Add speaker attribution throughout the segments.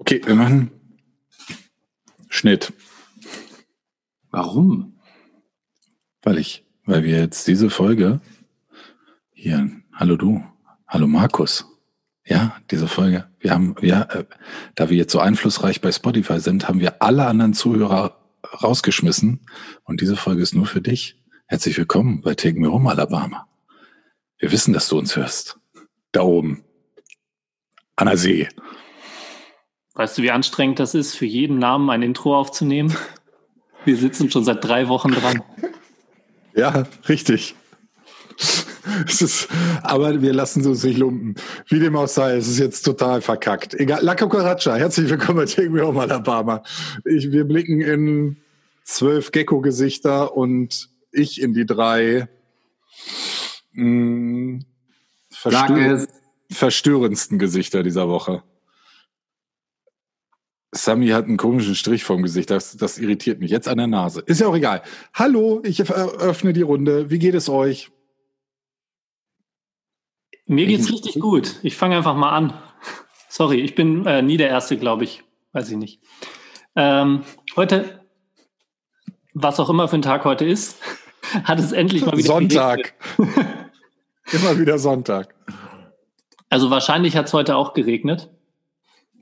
Speaker 1: Okay, wir machen Schnitt.
Speaker 2: Warum?
Speaker 1: Weil ich, weil wir jetzt diese Folge hier, hallo du, hallo Markus. Ja, diese Folge. Wir haben, ja, äh, da wir jetzt so einflussreich bei Spotify sind, haben wir alle anderen Zuhörer rausgeschmissen. Und diese Folge ist nur für dich. Herzlich willkommen bei Take Me Home, Alabama. Wir wissen, dass du uns hörst. Da oben. An der See.
Speaker 3: Weißt du, wie anstrengend das ist, für jeden Namen ein Intro aufzunehmen? Wir sitzen schon seit drei Wochen dran.
Speaker 1: Ja, richtig. Es ist, aber wir lassen uns nicht lumpen. Wie dem auch sei, es ist jetzt total verkackt. Egal. La Cucaracha, herzlich willkommen bei Take Me Home Alabama. Ich, wir blicken in zwölf Gecko-Gesichter und ich in die drei mh, verstör verstörendsten Gesichter dieser Woche. Sammy hat einen komischen Strich vorm Gesicht. Das, das irritiert mich. Jetzt an der Nase. Ist ja auch egal. Hallo, ich öffne die Runde. Wie geht es euch?
Speaker 3: Mir geht's richtig gut. Ich fange einfach mal an. Sorry, ich bin äh, nie der Erste, glaube ich. Weiß ich nicht. Ähm, heute, was auch immer für ein Tag heute ist, hat es endlich mal wieder
Speaker 1: Sonntag. immer wieder Sonntag.
Speaker 3: Also wahrscheinlich hat es heute auch geregnet.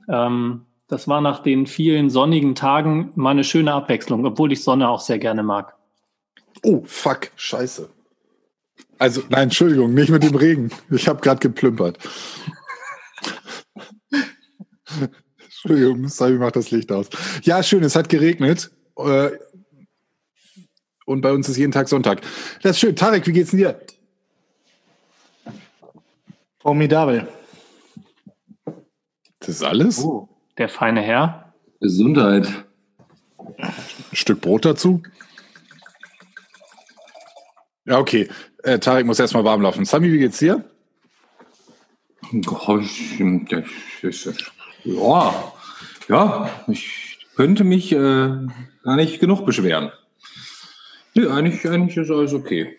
Speaker 3: Ähm, das war nach den vielen sonnigen Tagen mal eine schöne Abwechslung, obwohl ich Sonne auch sehr gerne mag.
Speaker 1: Oh, fuck, scheiße. Also, nein, Entschuldigung, nicht mit dem Regen. Ich habe gerade geplümpert. Entschuldigung, Sabi macht das Licht aus. Ja, schön, es hat geregnet. Äh, und bei uns ist jeden Tag Sonntag. Das ist schön. Tarek, wie geht's denn dir?
Speaker 4: Formidabel.
Speaker 1: Das ist alles?
Speaker 3: Oh der feine Herr.
Speaker 2: Gesundheit.
Speaker 1: Ein Stück Brot dazu? Ja, okay. Äh, Tarek muss erstmal warm laufen. Sami, wie geht's dir?
Speaker 2: Ja, ja, ich könnte mich äh, gar nicht genug beschweren. Nee, eigentlich, eigentlich ist alles okay.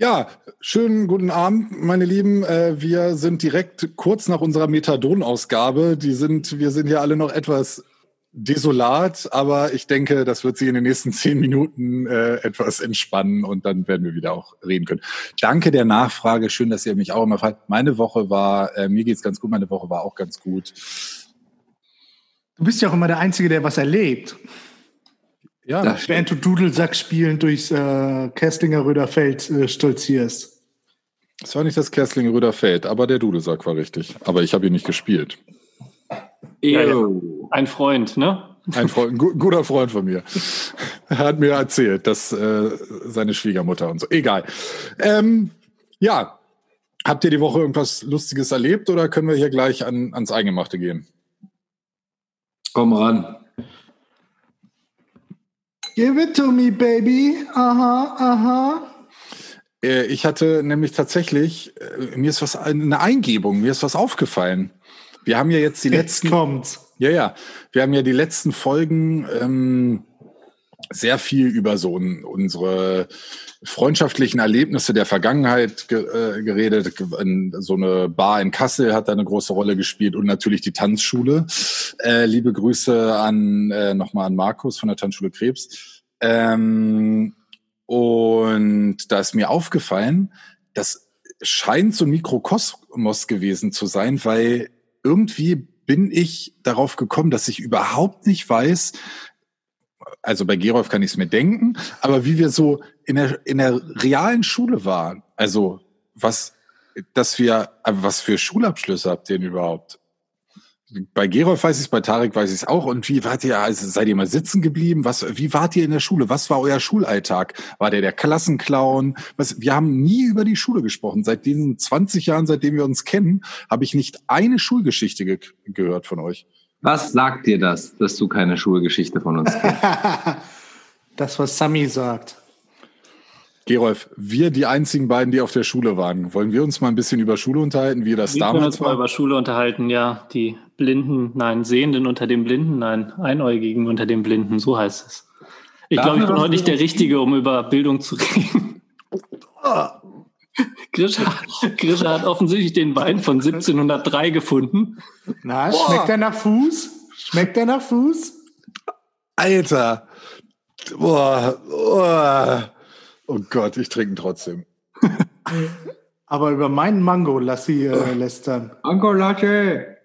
Speaker 1: Ja, schönen guten Abend, meine Lieben. Äh, wir sind direkt kurz nach unserer Methadon-Ausgabe. Die sind, wir sind ja alle noch etwas desolat, aber ich denke, das wird sich in den nächsten zehn Minuten äh, etwas entspannen und dann werden wir wieder auch reden können. Danke der Nachfrage. Schön, dass ihr mich auch immer fragt. Meine Woche war, äh, mir geht's ganz gut. Meine Woche war auch ganz gut.
Speaker 4: Du bist ja auch immer der Einzige, der was erlebt. Ja, das während du Dudelsack spielen durchs äh, Kesslinger Röderfeld äh, stolzierst.
Speaker 1: Es war nicht das Kesslinger Röderfeld, aber der Dudelsack war richtig. Aber ich habe ihn nicht gespielt.
Speaker 3: Ja, ja. Ein Freund, ne?
Speaker 1: Ein Freund, ein guter Freund von mir. Er hat mir erzählt, dass äh, seine Schwiegermutter und so. Egal. Ähm, ja, habt ihr die Woche irgendwas Lustiges erlebt oder können wir hier gleich an, ans Eingemachte gehen?
Speaker 2: Komm ran.
Speaker 4: Give it to me, baby. Aha, aha.
Speaker 1: Äh, ich hatte nämlich tatsächlich, äh, mir ist was, eine Eingebung, mir ist was aufgefallen. Wir haben ja jetzt die jetzt letzten.
Speaker 4: Kommt's.
Speaker 1: Ja, ja. Wir haben ja die letzten Folgen ähm, sehr viel über so unsere freundschaftlichen Erlebnisse der Vergangenheit ge äh, geredet. So eine Bar in Kassel hat da eine große Rolle gespielt und natürlich die Tanzschule. Äh, liebe Grüße an äh, nochmal an Markus von der Tanzschule Krebs. Ähm, und da ist mir aufgefallen, das scheint so ein Mikrokosmos gewesen zu sein, weil irgendwie bin ich darauf gekommen, dass ich überhaupt nicht weiß, also bei Gerolf kann ich es mir denken, aber wie wir so in der, in der realen Schule waren, also was, dass wir, was für Schulabschlüsse habt ihr denn überhaupt? Bei Gerolf weiß ich es, bei Tarek weiß ich es auch. Und wie wart ihr, also seid ihr mal sitzen geblieben? Was, wie wart ihr in der Schule? Was war euer Schulalltag? War der der Klassenclown? Was, wir haben nie über die Schule gesprochen. Seit diesen 20 Jahren, seitdem wir uns kennen, habe ich nicht eine Schulgeschichte ge gehört von euch.
Speaker 2: Was sagt dir das, dass du keine Schulgeschichte von uns kennst?
Speaker 4: das, was Sami sagt.
Speaker 1: Gerolf, wir die einzigen beiden, die auf der Schule waren. Wollen wir uns mal ein bisschen über Schule unterhalten, wie das wir damals
Speaker 3: können uns
Speaker 1: war?
Speaker 3: mal über Schule unterhalten, ja. Die Blinden, nein, Sehenden unter den Blinden, nein, Einäugigen unter den Blinden, so heißt es. Ich glaube, ich bin heute nicht der Richtige, um über Bildung zu reden. Grisha, Grisha hat offensichtlich den Wein von 1703 gefunden.
Speaker 4: Na, schmeckt er nach Fuß? Schmeckt der nach Fuß?
Speaker 1: Alter. Boah, boah. Oh Gott, ich trinke ihn trotzdem.
Speaker 4: Aber über meinen Mango lass sie äh, lästern.
Speaker 2: Mango Latte.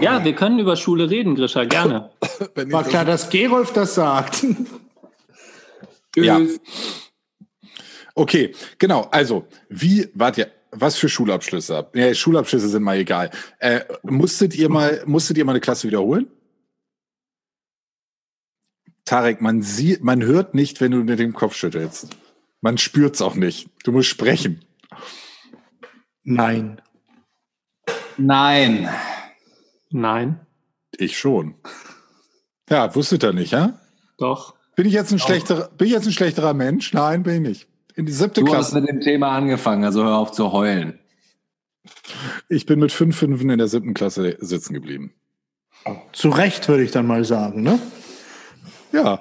Speaker 3: Ja, wir können über Schule reden, Grisha, gerne.
Speaker 4: War klar, dass Gerolf das sagt.
Speaker 1: Ja. Okay, genau. Also, wie, warte, was für Schulabschlüsse habt Ja, Schulabschlüsse sind mal egal. Äh, musstet ihr mal, musstet ihr mal eine Klasse wiederholen? Tarek, man sieht, man hört nicht, wenn du mit dem Kopf schüttelst. Man spürt's auch nicht. Du musst sprechen.
Speaker 4: Nein.
Speaker 2: Nein.
Speaker 3: Nein,
Speaker 1: Ich schon. Ja, wusstet ihr nicht, ja?
Speaker 3: doch.
Speaker 1: Bin ich jetzt ein schlechterer, bin ich jetzt ein schlechterer Mensch? Nein, bin ich nicht. In die siebte
Speaker 2: Du hast
Speaker 1: Klasse.
Speaker 2: mit dem Thema angefangen, also hör auf zu heulen.
Speaker 1: Ich bin mit fünf Fünfen in der siebten Klasse sitzen geblieben.
Speaker 4: Zu Recht würde ich dann mal sagen, ne?
Speaker 1: Ja,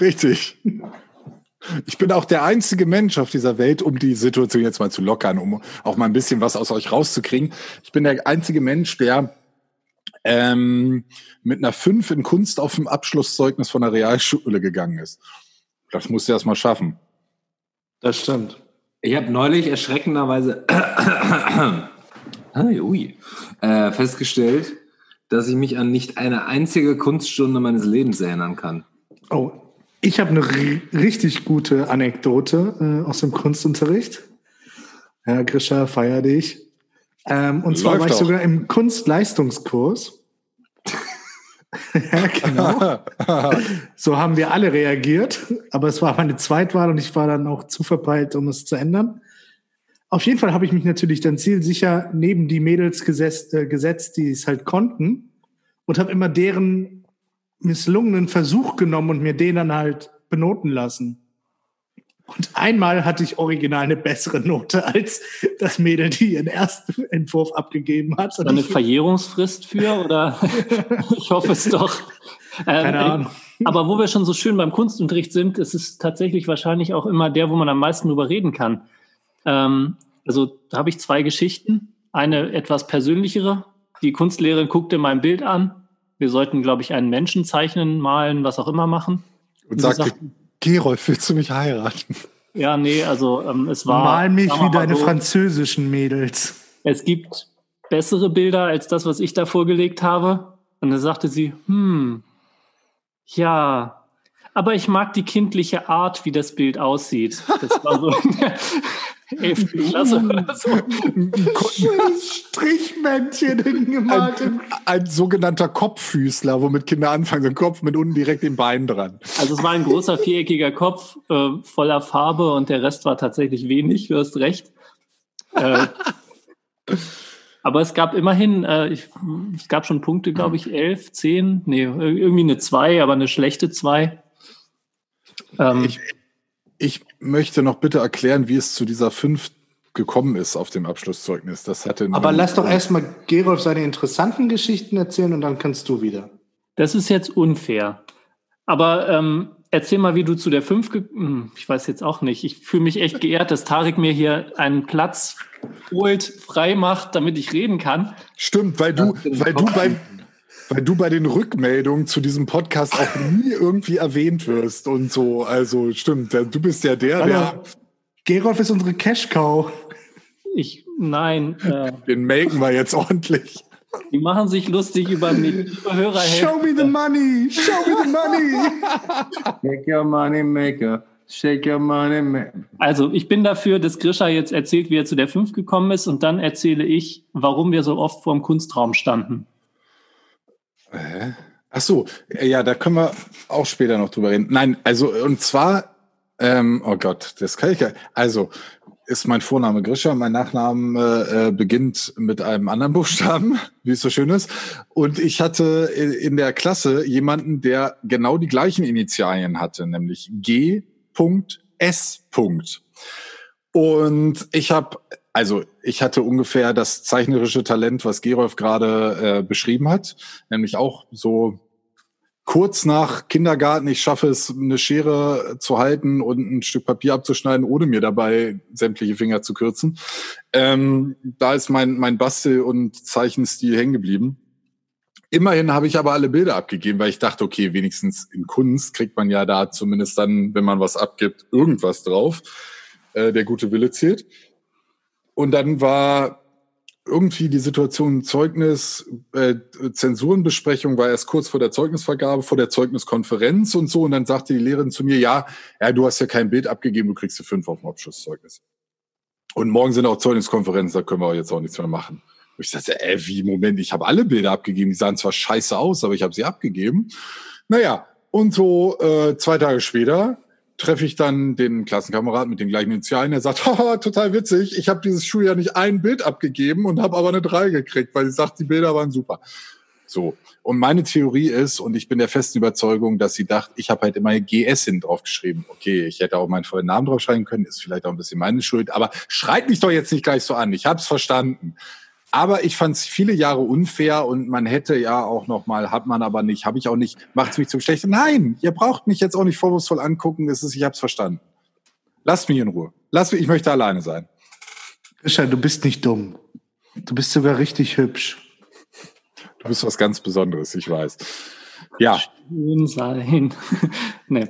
Speaker 1: richtig. Ich bin auch der einzige Mensch auf dieser Welt, um die Situation jetzt mal zu lockern, um auch mal ein bisschen was aus euch rauszukriegen. Ich bin der einzige Mensch, der ähm, mit einer 5 in Kunst auf dem Abschlusszeugnis von der Realschule gegangen ist. Das musst du erst mal schaffen.
Speaker 4: Das stimmt.
Speaker 2: Ich habe neulich erschreckenderweise ui, äh, festgestellt, dass ich mich an nicht eine einzige Kunststunde meines Lebens erinnern kann.
Speaker 4: Oh, ich habe eine ri- richtig gute Anekdote äh, aus dem Kunstunterricht. Herr Grischer, feier dich. Ähm, und zwar
Speaker 1: Läuft
Speaker 4: war ich
Speaker 1: doch.
Speaker 4: sogar im Kunstleistungskurs. Ja, genau. So haben wir alle reagiert, aber es war meine Zweitwahl und ich war dann auch zu verpeilt, um es zu ändern. Auf jeden Fall habe ich mich natürlich dann zielsicher neben die Mädels gesetzt, äh, gesetzt die es halt konnten und habe immer deren misslungenen Versuch genommen und mir den dann halt benoten lassen. Und einmal hatte ich original eine bessere Note als das Mädel, die ihren ersten Entwurf abgegeben hat. Und
Speaker 3: Eine
Speaker 4: ich-
Speaker 3: Verjährungsfrist für oder ich hoffe es doch. Ähm,
Speaker 4: Keine Ahnung.
Speaker 3: Aber wo wir schon so schön beim Kunstunterricht sind, ist es tatsächlich wahrscheinlich auch immer der, wo man am meisten drüber reden kann. Ähm, also da habe ich zwei Geschichten. Eine etwas persönlichere. Die Kunstlehrerin guckte mein Bild an. Wir sollten, glaube ich, einen Menschen zeichnen, malen, was auch immer machen.
Speaker 1: Und
Speaker 3: Sie
Speaker 1: sagte,
Speaker 3: sagten-
Speaker 1: Gerolf, willst du mich heiraten?
Speaker 3: Ja, nee, also ähm, es war.
Speaker 4: Mal mich wie deine
Speaker 3: so,
Speaker 4: französischen Mädels.
Speaker 3: Es gibt bessere Bilder als das, was ich da vorgelegt habe. Und dann sagte sie, hm, ja, aber ich mag die kindliche Art, wie das Bild aussieht. Das war so 11. Klasse oder so.
Speaker 4: Strichmännchen hingemalt.
Speaker 1: Ein, ein sogenannter Kopffüßler, womit Kinder anfangen, so ein Kopf mit unten direkt dem Bein dran.
Speaker 3: Also es war ein großer viereckiger Kopf äh, voller Farbe und der Rest war tatsächlich wenig, du hast recht. Äh, aber es gab immerhin, äh, ich, es gab schon Punkte, glaube ich, elf, zehn, nee, irgendwie eine zwei, aber eine schlechte zwei. Ähm,
Speaker 1: Ich, ich möchte noch bitte erklären, wie es zu dieser 5 gekommen ist auf dem Abschlusszeugnis. Das hatte
Speaker 4: Aber lass doch erstmal Gerolf seine interessanten Geschichten erzählen und dann kannst du wieder.
Speaker 3: Das ist jetzt unfair. Aber ähm, erzähl mal, wie du zu der 5 ge Hm, Ich weiß jetzt auch nicht. Ich fühle mich echt geehrt, dass Tarek mir hier einen Platz holt, frei macht, damit ich reden kann.
Speaker 1: Stimmt, weil du, weil du bei, weil du bei den Rückmeldungen zu diesem Podcast auch nie irgendwie erwähnt wirst und so. Also stimmt, der- du bist ja der, der
Speaker 4: Hallo. Gerolf ist unsere Cash-Cow.
Speaker 3: Ich, nein, äh,
Speaker 1: den melken wir jetzt ordentlich.
Speaker 3: die machen sich lustig über mich. Hörer,
Speaker 4: Show me the money! Show me the money!
Speaker 2: Shake your money maker. Shake your money maker.
Speaker 3: Also, ich bin dafür, dass Grisha jetzt erzählt, wie er zu der 5 gekommen ist und dann erzähle ich, warum wir so oft vor dem Kunstraum standen.
Speaker 1: Hä? Ach so, ja, da können wir auch später noch drüber reden. Nein, also und zwar, ähm, oh Gott, das kann ich ja. Also ist mein Vorname Grisha, mein Nachname äh, beginnt mit einem anderen Buchstaben, wie es so schön ist. Und ich hatte in in der Klasse jemanden, der genau die gleichen Initialien hatte, nämlich G.S. Und ich habe, also ich hatte ungefähr das zeichnerische Talent, was Gerolf gerade äh, beschrieben hat, nämlich auch so kurz nach Kindergarten, ich schaffe es, eine Schere zu halten und ein Stück Papier abzuschneiden, ohne mir dabei sämtliche Finger zu kürzen. Ähm, da ist mein, mein Bastel- und Zeichenstil hängen geblieben. Immerhin habe ich aber alle Bilder abgegeben, weil ich dachte, okay, wenigstens in Kunst kriegt man ja da zumindest dann, wenn man was abgibt, irgendwas drauf. Äh, der gute Wille zählt. Und dann war irgendwie die Situation Zeugnis, äh, Zensurenbesprechung war erst kurz vor der Zeugnisvergabe, vor der Zeugniskonferenz und so. Und dann sagte die Lehrerin zu mir, ja, ja, du hast ja kein Bild abgegeben, du kriegst ja fünf auf dem Abschlusszeugnis. Und morgen sind auch Zeugniskonferenzen, da können wir jetzt auch nichts mehr machen. Und ich sagte, ey, wie, Moment, ich habe alle Bilder abgegeben, die sahen zwar scheiße aus, aber ich habe sie abgegeben. Naja, und so äh, zwei Tage später treffe ich dann den Klassenkameraden mit den gleichen Initialen. Der sagt, haha, total witzig, ich habe dieses Schuljahr nicht ein Bild abgegeben und habe aber eine 3 gekriegt, weil sie sagt, die Bilder waren super. So. Und meine Theorie ist, und ich bin der festen Überzeugung, dass sie dachte, ich habe halt immer GS hin draufgeschrieben. Okay, ich hätte auch meinen vollen Namen draufschreiben können, ist vielleicht auch ein bisschen meine Schuld, aber schreit mich doch jetzt nicht gleich so an. Ich habe es verstanden. Aber ich fand es viele Jahre unfair und man hätte ja auch noch mal, hat man aber nicht, habe ich auch nicht, macht es mich zum Schlechten. Nein, ihr braucht mich jetzt auch nicht vorwurfsvoll angucken. Es ist, ich habe es verstanden. Lasst mich in Ruhe. Lasst mich, ich möchte alleine sein.
Speaker 4: Richard, du bist nicht dumm. Du bist sogar richtig hübsch.
Speaker 1: Du bist was ganz Besonderes, ich weiß. Ja.
Speaker 3: Schön sein. nee.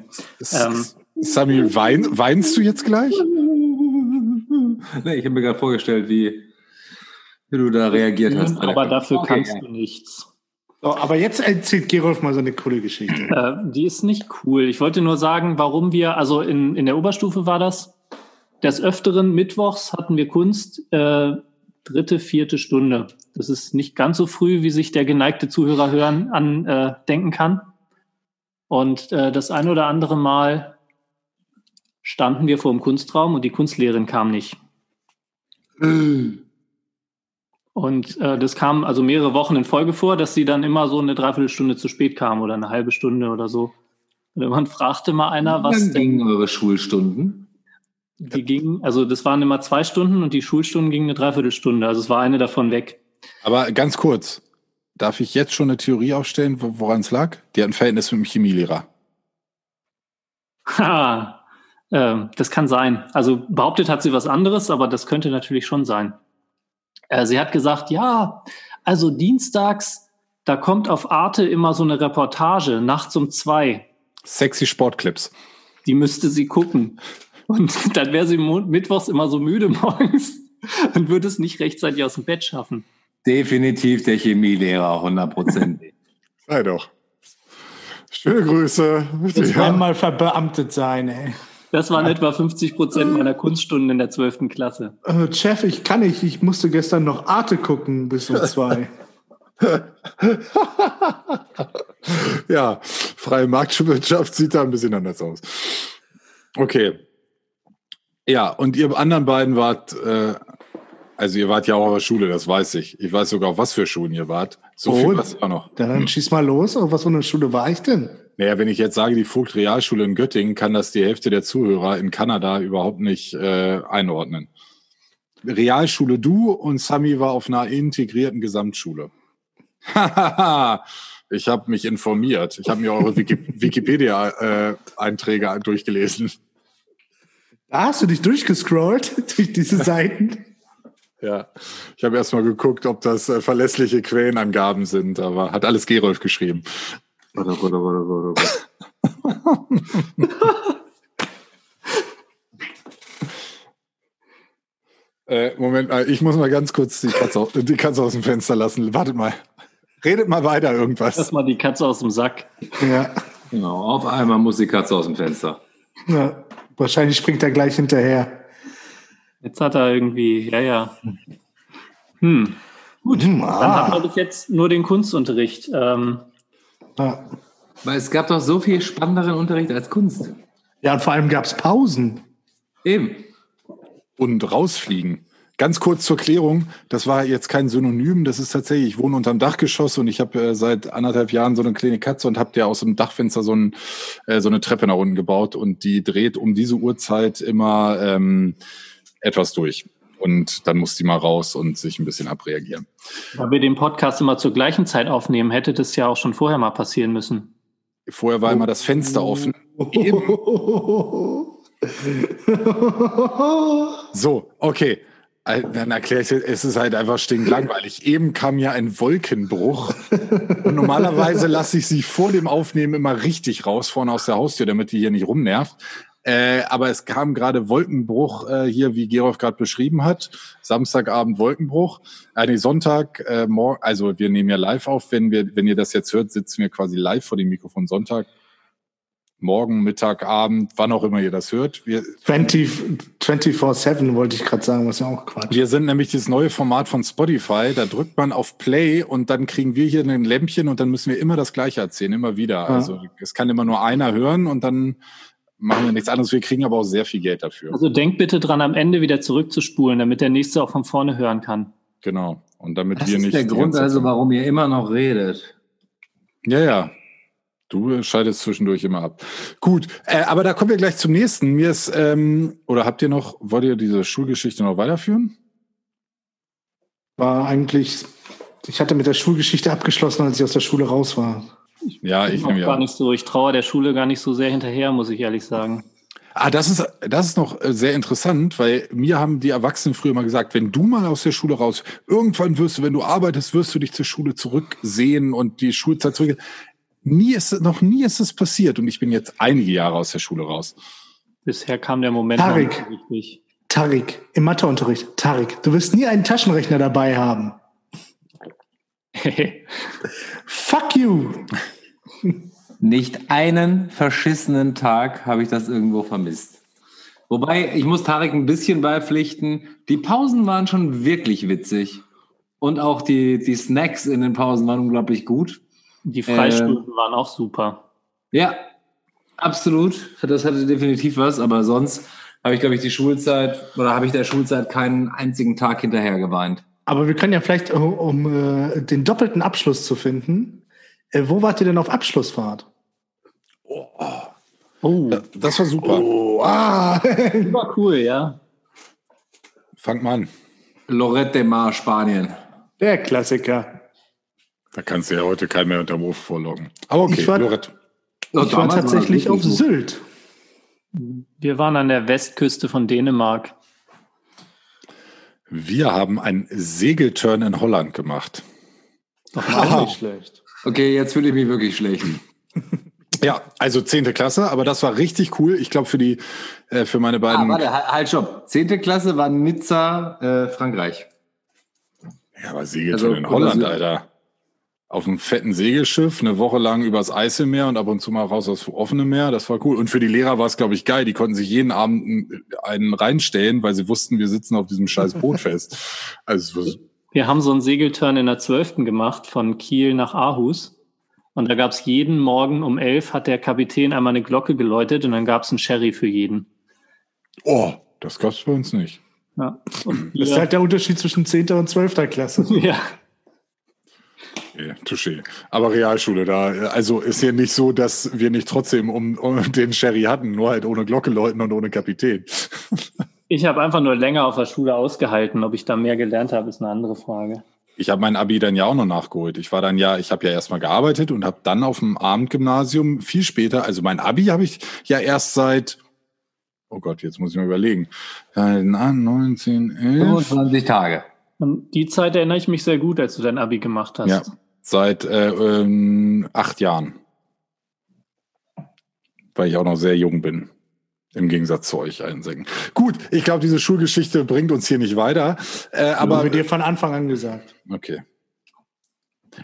Speaker 1: Ähm. Samuel, wein, weinst du jetzt gleich?
Speaker 2: Nee, ich habe mir gerade vorgestellt, wie wie du da reagiert hast.
Speaker 3: Aber dafür okay, kannst ja. du nichts.
Speaker 4: So, aber jetzt erzählt Gerolf mal so eine coole Geschichte.
Speaker 3: Äh, die ist nicht cool. Ich wollte nur sagen, warum wir, also in, in der Oberstufe war das, des Öfteren mittwochs hatten wir Kunst, äh, dritte, vierte Stunde. Das ist nicht ganz so früh, wie sich der geneigte Zuhörer hören an äh, denken kann. Und äh, das ein oder andere Mal standen wir vor dem Kunstraum und die Kunstlehrerin kam nicht. Und äh, das kam also mehrere Wochen in Folge vor, dass sie dann immer so eine Dreiviertelstunde zu spät kam oder eine halbe Stunde oder so. Und irgendwann fragte mal einer, was.
Speaker 2: Dann gingen eure Schulstunden?
Speaker 3: Die gingen, also das waren immer zwei Stunden und die Schulstunden gingen eine Dreiviertelstunde. Also es war eine davon weg.
Speaker 1: Aber ganz kurz, darf ich jetzt schon eine Theorie aufstellen, woran es lag? Die hat ein Verhältnis mit dem Chemielehrer.
Speaker 3: Ha, äh, das kann sein. Also behauptet hat sie was anderes, aber das könnte natürlich schon sein. Äh, sie hat gesagt, ja, also dienstags, da kommt auf Arte immer so eine Reportage, nachts um zwei.
Speaker 1: Sexy Sportclips.
Speaker 3: Die müsste sie gucken. Und dann wäre sie mittwochs immer so müde morgens und würde es nicht rechtzeitig aus dem Bett schaffen.
Speaker 2: Definitiv der Chemielehrer, hundertprozentig.
Speaker 1: Sei doch. Schöne Grüße.
Speaker 4: Jetzt ja. einmal verbeamtet sein, ey.
Speaker 3: Das waren etwa 50 Prozent meiner Kunststunden in der 12. Klasse.
Speaker 4: Äh, Chef, ich kann nicht. Ich musste gestern noch Arte gucken bis um zwei.
Speaker 1: ja, freie Marktwirtschaft sieht da ein bisschen anders aus. Okay. Ja, und ihr anderen beiden wart, äh, also ihr wart ja auch auf der Schule, das weiß ich. Ich weiß sogar, auf was für Schulen ihr wart. So oh, viel was auch noch.
Speaker 4: Dann schieß mal los. Auf was für eine Schule war ich denn?
Speaker 1: Naja, wenn ich jetzt sage, die Vogt Realschule in Göttingen, kann das die Hälfte der Zuhörer in Kanada überhaupt nicht äh, einordnen. Realschule du und Sami war auf einer integrierten Gesamtschule. ich habe mich informiert. Ich habe mir eure Wikipedia-Einträge äh, durchgelesen.
Speaker 4: Da hast du dich durchgescrollt durch diese Seiten.
Speaker 1: Ja, ich habe erst mal geguckt, ob das äh, verlässliche Quellenangaben sind, aber hat alles Gerolf geschrieben. Warte, warte, warte, warte. äh, Moment, äh, ich muss mal ganz kurz die Katze, die Katze aus dem Fenster lassen. Wartet mal. Redet mal weiter irgendwas.
Speaker 3: Lass mal die Katze aus dem Sack.
Speaker 2: Ja. Genau, auf einmal muss die Katze aus dem Fenster.
Speaker 4: Ja, wahrscheinlich springt er gleich hinterher.
Speaker 3: Jetzt hat er irgendwie, ja, ja. Hm. Gut, hm, ah. dann haben wir bis jetzt nur den Kunstunterricht. Ähm,
Speaker 2: ja. Weil es gab doch so viel spannenderen Unterricht als Kunst.
Speaker 4: Ja, und vor allem gab es Pausen.
Speaker 2: Eben.
Speaker 1: Und rausfliegen. Ganz kurz zur Klärung, das war jetzt kein Synonym, das ist tatsächlich, ich wohne unterm Dachgeschoss und ich habe äh, seit anderthalb Jahren so eine kleine Katze und habe der aus dem Dachfenster so, ein, äh, so eine Treppe nach unten gebaut und die dreht um diese Uhrzeit immer ähm, etwas durch und dann muss die mal raus und sich ein bisschen abreagieren.
Speaker 3: Da wir den Podcast immer zur gleichen Zeit aufnehmen, hätte das ja auch schon vorher mal passieren müssen.
Speaker 1: Vorher war immer das Fenster offen. so, okay. Dann erkläre ich es ist halt einfach stinklangweilig. Eben kam ja ein Wolkenbruch. Und normalerweise lasse ich sie vor dem Aufnehmen immer richtig raus, vorne aus der Haustür, damit die hier nicht rumnervt. Äh, aber es kam gerade Wolkenbruch äh, hier, wie Gerolf gerade beschrieben hat. Samstagabend Wolkenbruch. Äh, nee, Sonntag, äh, morgen, also wir nehmen ja live auf. Wenn wir, wenn ihr das jetzt hört, sitzen wir quasi live vor dem Mikrofon Sonntag morgen, Mittag, Abend, wann auch immer ihr das hört. Wir,
Speaker 4: 24-7 wollte ich gerade sagen, was ja auch Quatsch.
Speaker 1: Wir sind nämlich das neue Format von Spotify. Da drückt man auf Play und dann kriegen wir hier ein Lämpchen und dann müssen wir immer das Gleiche erzählen, immer wieder. Ja. Also es kann immer nur einer hören und dann machen wir nichts anderes. Wir kriegen aber auch sehr viel Geld dafür.
Speaker 3: Also denkt bitte dran, am Ende wieder zurückzuspulen, damit der nächste auch von vorne hören kann.
Speaker 1: Genau. Und damit
Speaker 2: das
Speaker 1: wir nicht.
Speaker 2: Das ist der Grund also, warum ihr immer noch redet.
Speaker 1: Ja, ja. Du schaltest zwischendurch immer ab. Gut, äh, aber da kommen wir gleich zum nächsten. Mir ist, ähm, oder habt ihr noch, wollt ihr diese Schulgeschichte noch weiterführen?
Speaker 4: War eigentlich, ich hatte mit der Schulgeschichte abgeschlossen, als ich aus der Schule raus war.
Speaker 3: Ja, ich nehme ja. gar nicht so. Ich traue der Schule gar nicht so sehr hinterher, muss ich ehrlich sagen.
Speaker 1: Ah, das ist, das ist noch äh, sehr interessant, weil mir haben die Erwachsenen früher mal gesagt, wenn du mal aus der Schule raus, irgendwann wirst du, wenn du arbeitest, wirst du dich zur Schule zurücksehen und die Schulzeit zurück. Nie ist, noch nie ist es passiert und ich bin jetzt einige Jahre aus der Schule raus.
Speaker 3: Bisher kam der Moment
Speaker 4: Tarik, nicht Tarik, im Matheunterricht. Tarik, du wirst nie einen Taschenrechner dabei haben. Fuck you!
Speaker 2: Nicht einen verschissenen Tag habe ich das irgendwo vermisst. Wobei, ich muss Tarek ein bisschen beipflichten, die Pausen waren schon wirklich witzig. Und auch die, die Snacks in den Pausen waren unglaublich gut.
Speaker 3: Die Freistunden ähm, waren auch super.
Speaker 2: Ja, absolut. Das hatte definitiv was, aber sonst habe ich, glaube ich, die Schulzeit oder habe ich der Schulzeit keinen einzigen Tag hinterher geweint.
Speaker 4: Aber wir können ja vielleicht, um, um äh, den doppelten Abschluss zu finden, äh, wo wart ihr denn auf Abschlussfahrt?
Speaker 1: Oh, oh. das war super. Oh,
Speaker 3: ah. war cool, ja.
Speaker 1: Fangt mal an.
Speaker 2: Lorette de Mar, Spanien.
Speaker 4: Der Klassiker.
Speaker 1: Da kannst du ja heute keinen mehr unter Hof vorloggen. Aber okay,
Speaker 4: ich war,
Speaker 1: Loret.
Speaker 4: Ich war tatsächlich auf Sylt.
Speaker 3: Wir waren an der Westküste von Dänemark.
Speaker 1: Wir haben einen Segelturn in Holland gemacht.
Speaker 2: Doch auch nicht schlecht. Okay, jetzt fühle ich mich wirklich schlecht.
Speaker 1: Ja, also zehnte Klasse, aber das war richtig cool. Ich glaube für die, äh, für meine beiden.
Speaker 2: Ah, warte, halt, stopp. Zehnte Klasse war Nizza, äh, Frankreich.
Speaker 1: Ja, aber Segelturn also, in Holland, Alter auf einem fetten Segelschiff eine Woche lang übers Eiselmeer und ab und zu mal raus aufs offene Meer. Das war cool. Und für die Lehrer war es, glaube ich, geil. Die konnten sich jeden Abend einen reinstellen, weil sie wussten, wir sitzen auf diesem scheiß Boot fest. Also
Speaker 3: wir haben so einen Segelturn in der Zwölften gemacht von Kiel nach Aarhus. Und da gab es jeden Morgen um elf hat der Kapitän einmal eine Glocke geläutet und dann gab es einen Sherry für jeden.
Speaker 1: Oh, das gab es bei uns nicht.
Speaker 4: Ja. das ist halt der Unterschied zwischen 10. und 12. Klasse.
Speaker 3: ja.
Speaker 1: Okay, touché. Aber Realschule, da, also ist ja nicht so, dass wir nicht trotzdem um, um den Sherry hatten, nur halt ohne Glocke läuten und ohne Kapitän.
Speaker 3: Ich habe einfach nur länger auf der Schule ausgehalten. Ob ich da mehr gelernt habe, ist eine andere Frage.
Speaker 1: Ich habe mein Abi dann ja auch noch nachgeholt. Ich war dann ja, ich habe ja erstmal gearbeitet und habe dann auf dem Abendgymnasium viel später, also mein Abi habe ich ja erst seit, oh Gott, jetzt muss ich mal überlegen, 19, 11.
Speaker 2: 25 Tage.
Speaker 3: Und die Zeit erinnere ich mich sehr gut, als du dein Abi gemacht hast.
Speaker 1: Ja, seit äh, ähm, acht Jahren. Weil ich auch noch sehr jung bin. Im Gegensatz zu euch Säcken. Gut, ich glaube, diese Schulgeschichte bringt uns hier nicht weiter. Äh, aber
Speaker 4: haben wir dir von Anfang an gesagt.
Speaker 1: Okay.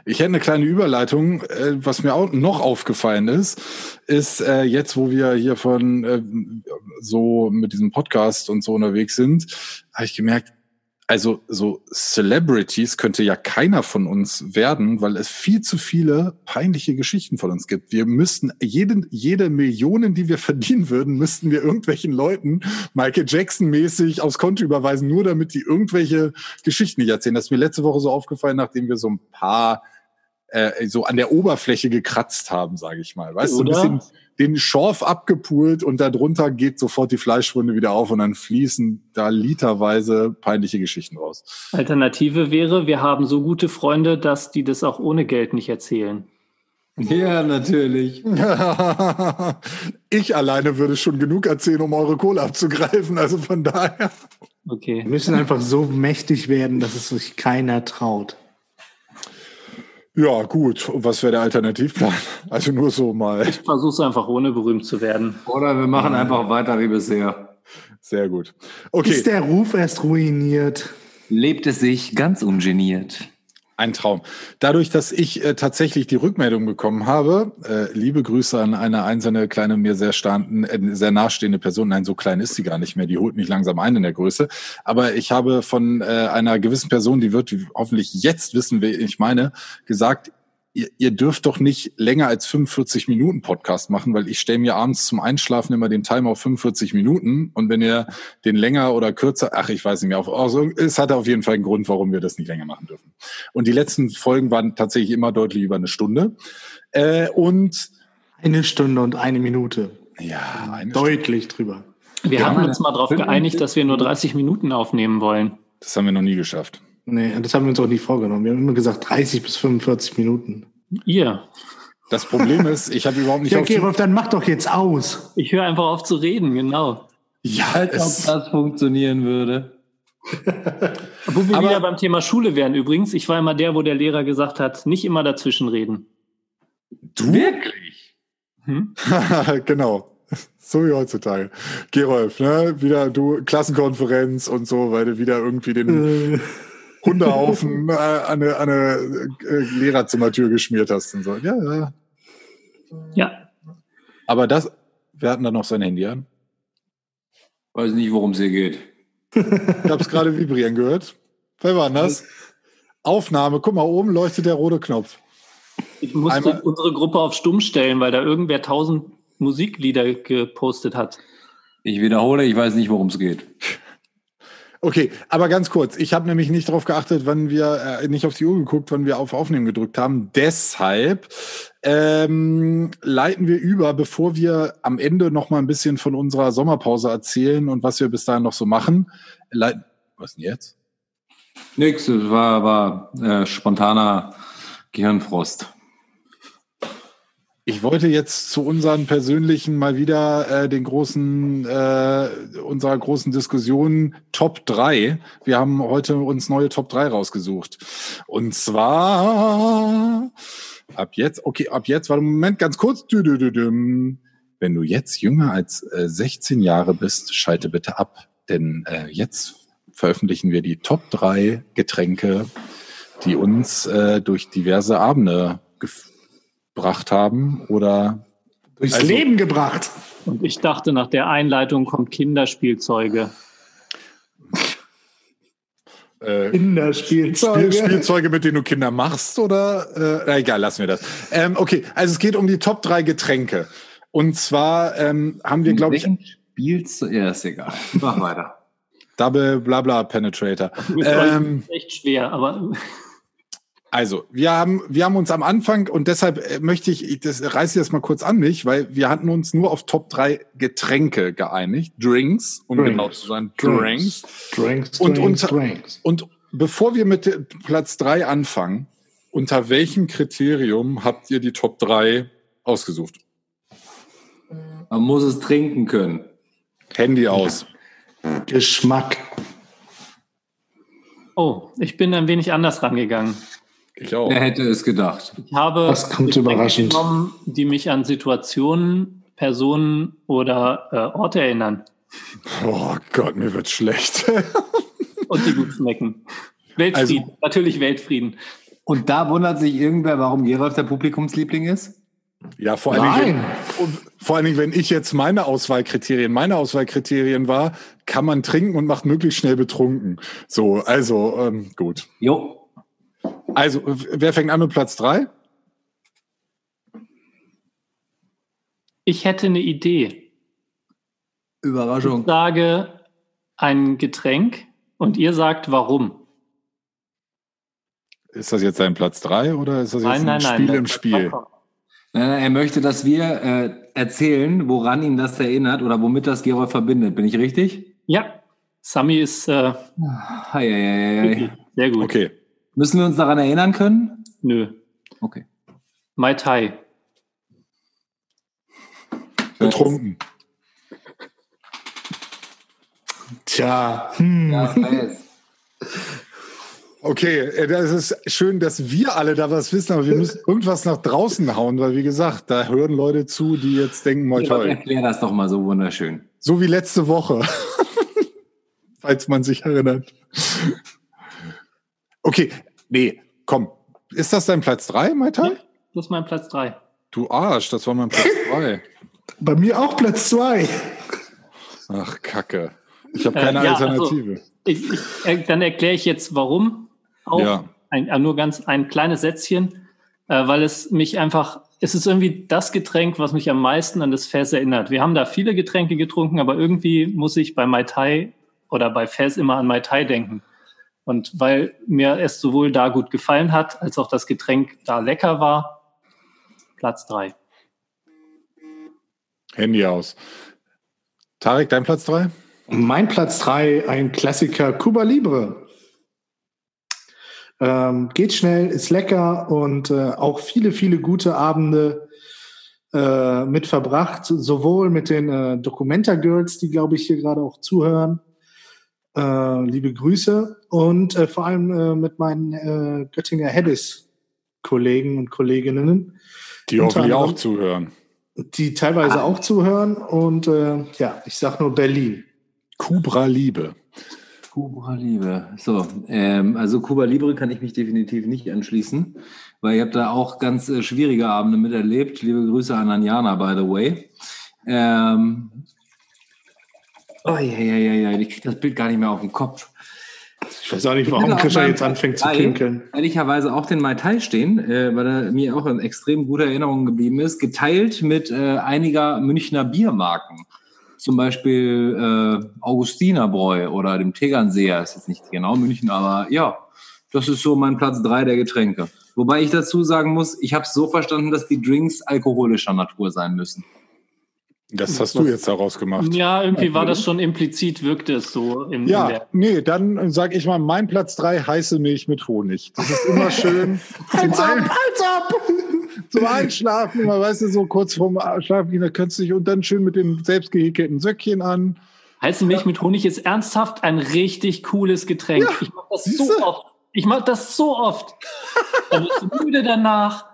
Speaker 1: Ich hätte eine kleine Überleitung. Äh, was mir auch noch aufgefallen ist, ist äh, jetzt, wo wir hier von äh, so mit diesem Podcast und so unterwegs sind, habe ich gemerkt, also so Celebrities könnte ja keiner von uns werden, weil es viel zu viele peinliche Geschichten von uns gibt. Wir müssten jede, jede Millionen, die wir verdienen würden, müssten wir irgendwelchen Leuten Michael Jackson mäßig aufs Konto überweisen, nur damit die irgendwelche Geschichten nicht erzählen. Das ist mir letzte Woche so aufgefallen, nachdem wir so ein paar äh, so an der Oberfläche gekratzt haben, sage ich mal. Weißt du, so ein bisschen den Schorf abgepult und darunter geht sofort die Fleischwunde wieder auf und dann fließen da literweise peinliche Geschichten raus.
Speaker 3: Alternative wäre, wir haben so gute Freunde, dass die das auch ohne Geld nicht erzählen.
Speaker 2: Ja, natürlich.
Speaker 1: ich alleine würde schon genug erzählen, um eure Kohle abzugreifen. Also von daher.
Speaker 3: Okay.
Speaker 4: Wir müssen einfach so mächtig werden, dass es sich keiner traut.
Speaker 1: Ja, gut. Und was wäre der Alternativplan? Also nur so mal.
Speaker 3: Ich versuche es einfach ohne berühmt zu werden.
Speaker 2: Oder wir machen einfach weiter wie bisher.
Speaker 1: Sehr gut. Okay.
Speaker 4: Ist der Ruf erst ruiniert?
Speaker 2: Lebt es sich ganz ungeniert.
Speaker 1: Ein Traum. Dadurch, dass ich äh, tatsächlich die Rückmeldung bekommen habe, äh, liebe Grüße an eine einzelne kleine, mir sehr, standen, äh, sehr nahestehende Person. Nein, so klein ist sie gar nicht mehr. Die holt mich langsam ein in der Größe. Aber ich habe von äh, einer gewissen Person, die wird hoffentlich jetzt wissen, wer ich meine, gesagt, ihr, ihr dürft doch nicht länger als 45 Minuten Podcast machen, weil ich stelle mir abends zum Einschlafen immer den Timer auf 45 Minuten und wenn ihr den länger oder kürzer, ach, ich weiß nicht mehr, auf, also, es hatte auf jeden Fall einen Grund, warum wir das nicht länger machen dürfen. Und die letzten Folgen waren tatsächlich immer deutlich über eine Stunde. Äh, und
Speaker 4: Eine Stunde und eine Minute.
Speaker 1: ja, eine
Speaker 4: Deutlich drüber.
Speaker 3: Wir
Speaker 2: Ja,
Speaker 3: haben uns mal darauf geeinigt, dass wir nur 30 Minuten aufnehmen wollen.
Speaker 1: Das haben wir noch nie geschafft.
Speaker 4: Nee, das haben wir uns auch nicht vorgenommen. Wir haben immer gesagt 30 bis 45 Minuten.
Speaker 3: Ihr.
Speaker 1: Das Problem ist, ich habe überhaupt nicht
Speaker 4: Ja, Gerolf, dann mach doch jetzt aus.
Speaker 3: Ich höre einfach auf zu reden, genau.
Speaker 1: Ja,
Speaker 2: Als ob das funktionieren würde.
Speaker 3: Wo wir
Speaker 1: Aber-
Speaker 3: wieder beim Thema Schule wären übrigens. Ich war immer der, wo der Lehrer gesagt hat, nicht immer dazwischen reden.
Speaker 1: du?
Speaker 2: Wirklich?
Speaker 3: Hm?
Speaker 1: genau. So wie heutzutage. Gerolf, ne? Wieder du, Klassenkonferenz und so, weil du wieder irgendwie den Hundehaufen äh, an eine, an eine äh, Lehrerzimmertür geschmiert hast und so. Ja, ja.
Speaker 3: Ja,
Speaker 1: Aber das, wir hatten da noch sein Handy an.
Speaker 2: Weiß nicht, worum es hier geht.
Speaker 1: Ich habe es gerade vibrieren gehört. Wer war denn das? Aufnahme, guck mal, oben leuchtet der rote Knopf.
Speaker 3: ich musste
Speaker 1: Einmal-
Speaker 3: unsere Gruppe auf Stumm stellen, weil da irgendwer tausend Musiklieder gepostet hat.
Speaker 2: Ich wiederhole, ich weiß nicht, worum es geht.
Speaker 1: Okay, aber ganz kurz. Ich habe nämlich nicht darauf geachtet, wann wir, äh, nicht auf die Uhr geguckt, wann wir auf Aufnehmen gedrückt haben. Deshalb ähm, leiten wir über, bevor wir am Ende noch mal ein bisschen von unserer Sommerpause erzählen und was wir bis dahin noch so machen. Leiten, was denn jetzt?
Speaker 2: Nix, es war, war äh, spontaner Gehirnfrost.
Speaker 1: Ich wollte jetzt zu unseren persönlichen mal wieder äh, den großen, äh, unserer großen Diskussion Top 3. Wir haben heute uns neue Top 3 rausgesucht. Und zwar ab jetzt, okay, ab jetzt, warte, Moment, ganz kurz. Wenn du jetzt jünger als äh, 16 Jahre bist, schalte bitte ab. Denn äh, jetzt veröffentlichen wir die Top 3 Getränke, die uns äh, durch diverse Abende gebracht haben oder
Speaker 4: durchs
Speaker 1: Also-
Speaker 4: Leben gebracht.
Speaker 3: Und ich dachte, nach der Einleitung kommt Kinderspielzeuge.
Speaker 1: äh,
Speaker 4: Kinderspielzeuge.
Speaker 1: Spiel, Spielzeuge, mit denen du Kinder machst oder äh, na, egal, lassen wir das. Ähm, okay, also es geht um die Top 3 Getränke. Und zwar ähm, haben wir, glaube ich,
Speaker 2: Spielzeug. Ja, ist egal. Mach weiter.
Speaker 1: Double Blabla Penetrator. Ähm,
Speaker 3: echt schwer, aber
Speaker 1: Also, wir haben, wir haben uns am Anfang und deshalb äh, möchte ich, ich das reiße ich das mal kurz an mich, weil wir hatten uns nur auf Top 3 Getränke geeinigt. Drinks, um
Speaker 4: Drinks.
Speaker 1: genau zu sein. Drinks.
Speaker 4: Drinks,
Speaker 1: Und
Speaker 4: Drinks,
Speaker 1: unter-
Speaker 4: Drinks.
Speaker 1: Und bevor wir mit Platz 3 anfangen, unter welchem Kriterium habt ihr die Top 3 ausgesucht?
Speaker 2: Man muss es trinken können.
Speaker 1: Handy aus.
Speaker 4: Geschmack.
Speaker 3: oh, ich bin ein wenig anders rangegangen.
Speaker 1: Ich auch.
Speaker 2: Wer hätte es gedacht?
Speaker 3: Ich habe
Speaker 4: Das kommt überraschend.
Speaker 3: genommen, die mich an Situationen, Personen oder äh, Orte erinnern
Speaker 1: Oh Gott, mir wird schlecht.
Speaker 3: und die gut schmecken. Weltfrieden,
Speaker 1: Also-
Speaker 3: natürlich Weltfrieden.
Speaker 2: Und da wundert sich irgendwer, warum Gerolf der Publikumsliebling ist?
Speaker 1: ja, vor allen, Dingen,
Speaker 4: Nein.
Speaker 1: wenn, vor allen Dingen, wenn ich jetzt meine Auswahlkriterien, meine Auswahlkriterien war, kann man trinken und macht möglichst schnell betrunken. So, also ähm, gut.
Speaker 2: Jo.
Speaker 1: Also, wer fängt an mit Platz 3?
Speaker 3: Ich hätte eine Idee. Ich
Speaker 2: Überraschung.
Speaker 3: sage ein Getränk und ihr sagt warum.
Speaker 1: Ist das jetzt dein Platz 3 oder ist das jetzt
Speaker 3: Nein, nein,
Speaker 1: ein
Speaker 3: nein.
Speaker 1: Spiel
Speaker 3: das-
Speaker 1: im Spiel?
Speaker 2: Nein, nein, er möchte, dass wir äh, erzählen, woran ihn das erinnert oder womit das Gerolf verbindet. Bin ich richtig?
Speaker 3: Ja, Sami ist äh,
Speaker 2: Hei, hei, hei, hei.
Speaker 3: sehr gut.
Speaker 1: Okay.
Speaker 2: Müssen wir uns daran erinnern können?
Speaker 3: Nö.
Speaker 2: Okay.
Speaker 3: Mai Tai.
Speaker 1: betrunken.
Speaker 4: Tja, hm.
Speaker 2: Ja.
Speaker 1: Okay, äh, das ist schön, dass wir alle da was wissen, aber wir müssen irgendwas nach draußen hauen, weil wie gesagt, da hören Leute zu, die jetzt denken, moi toi.
Speaker 2: Erklär das doch mal so wunderschön.
Speaker 1: So wie letzte Woche. Falls man sich erinnert. Okay, nee, komm. Ist das dein Platz 3, Mai Tai?
Speaker 3: Das ist mein Platz 3.
Speaker 1: Du Arsch, das war mein Platz 2.
Speaker 4: bei mir auch Platz zwei.
Speaker 1: Ach, Kacke. Ich habe keine
Speaker 3: Äh, ja,
Speaker 1: Alternative.
Speaker 3: Ich, ich, äh, dann erkläre ich jetzt, warum. Auch
Speaker 1: Ja.
Speaker 3: ein, äh, nur ganz ein kleines Sätzchen, äh, weil es mich einfach, es ist irgendwie das Getränk, was mich am meisten an das Fest erinnert. Wir haben da viele Getränke getrunken, aber irgendwie muss ich bei Mai Tai oder bei Fest immer an Mai Tai denken. Und weil mir es sowohl da gut gefallen hat, als auch das Getränk da lecker war, Platz drei.
Speaker 1: Handy aus. Tarek, dein Platz 3?
Speaker 4: Mein Platz drei, ein Klassiker, Cuba Libre. Ähm, geht schnell, ist lecker und äh, auch viele, viele gute Abende äh, mit verbracht, sowohl mit den äh, Documenta Girls, die glaube ich hier gerade auch zuhören. Äh, liebe Grüße und äh, vor allem äh, mit meinen äh, Göttinger Hedis Kollegen und Kolleginnen,
Speaker 1: Die hoffentlich auch zuhören.
Speaker 4: die teilweise
Speaker 2: Ah.
Speaker 4: auch zuhören und äh, ja, ich sag nur Berlin.
Speaker 1: Kubra Liebe.
Speaker 2: Kuba Libre. So, ähm, also Kuba Libre kann ich mich definitiv nicht anschließen, weil ihr habt da auch ganz äh, schwierige Abende miterlebt. Liebe Grüße an Anjana, by the way. Ähm, oh, ja, ja, ja, ja, ich krieg das Bild gar nicht mehr auf den Kopf.
Speaker 4: Ich weiß auch nicht, warum
Speaker 2: auch
Speaker 4: Krischer jetzt anfängt zu pinkeln.
Speaker 2: Ehrlicherweise auch den Mai Tai stehen, äh, weil er mir auch in extrem guter Erinnerung geblieben ist, geteilt mit äh, einiger Münchner Biermarken. Zum Beispiel äh, Augustinerbräu oder dem Tegernseer, ist jetzt nicht genau München, aber ja, das ist so mein Platz drei der Getränke. Wobei ich dazu sagen muss, ich habe es so verstanden, dass die Drinks alkoholischer Natur sein müssen.
Speaker 1: Das hast du jetzt daraus gemacht.
Speaker 3: Ja, irgendwie war das schon implizit, wirkte es so im, in
Speaker 1: Ja,
Speaker 3: der
Speaker 1: nee, dann sage ich mal, mein Platz 3, heiße Milch mit Honig. Das ist immer schön
Speaker 4: Halt's ab, halt's ab!
Speaker 1: zum Einschlafen, immer, weißt du, so kurz vorm Schlafen gehen, da könntest du dich und dann schön mit dem selbst gehäkelten Söckchen an.
Speaker 3: Heiße Milch mit Honig ist ernsthaft ein richtig cooles Getränk.
Speaker 1: Ja,
Speaker 3: ich mache das so oft. Ich mache das so oft. Dann bist du müde danach.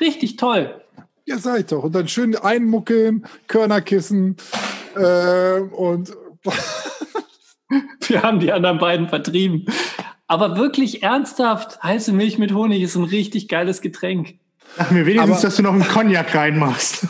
Speaker 3: Richtig toll.
Speaker 1: Ja, sag ich doch. Und dann schön einmuckeln, Körnerkissen äh, und
Speaker 3: Wir haben die anderen beiden vertrieben. Aber wirklich ernsthaft, heiße Milch mit Honig ist ein richtig geiles Getränk.
Speaker 4: Sag mir wenigstens,
Speaker 1: Aber-
Speaker 4: dass du noch einen Cognac reinmachst.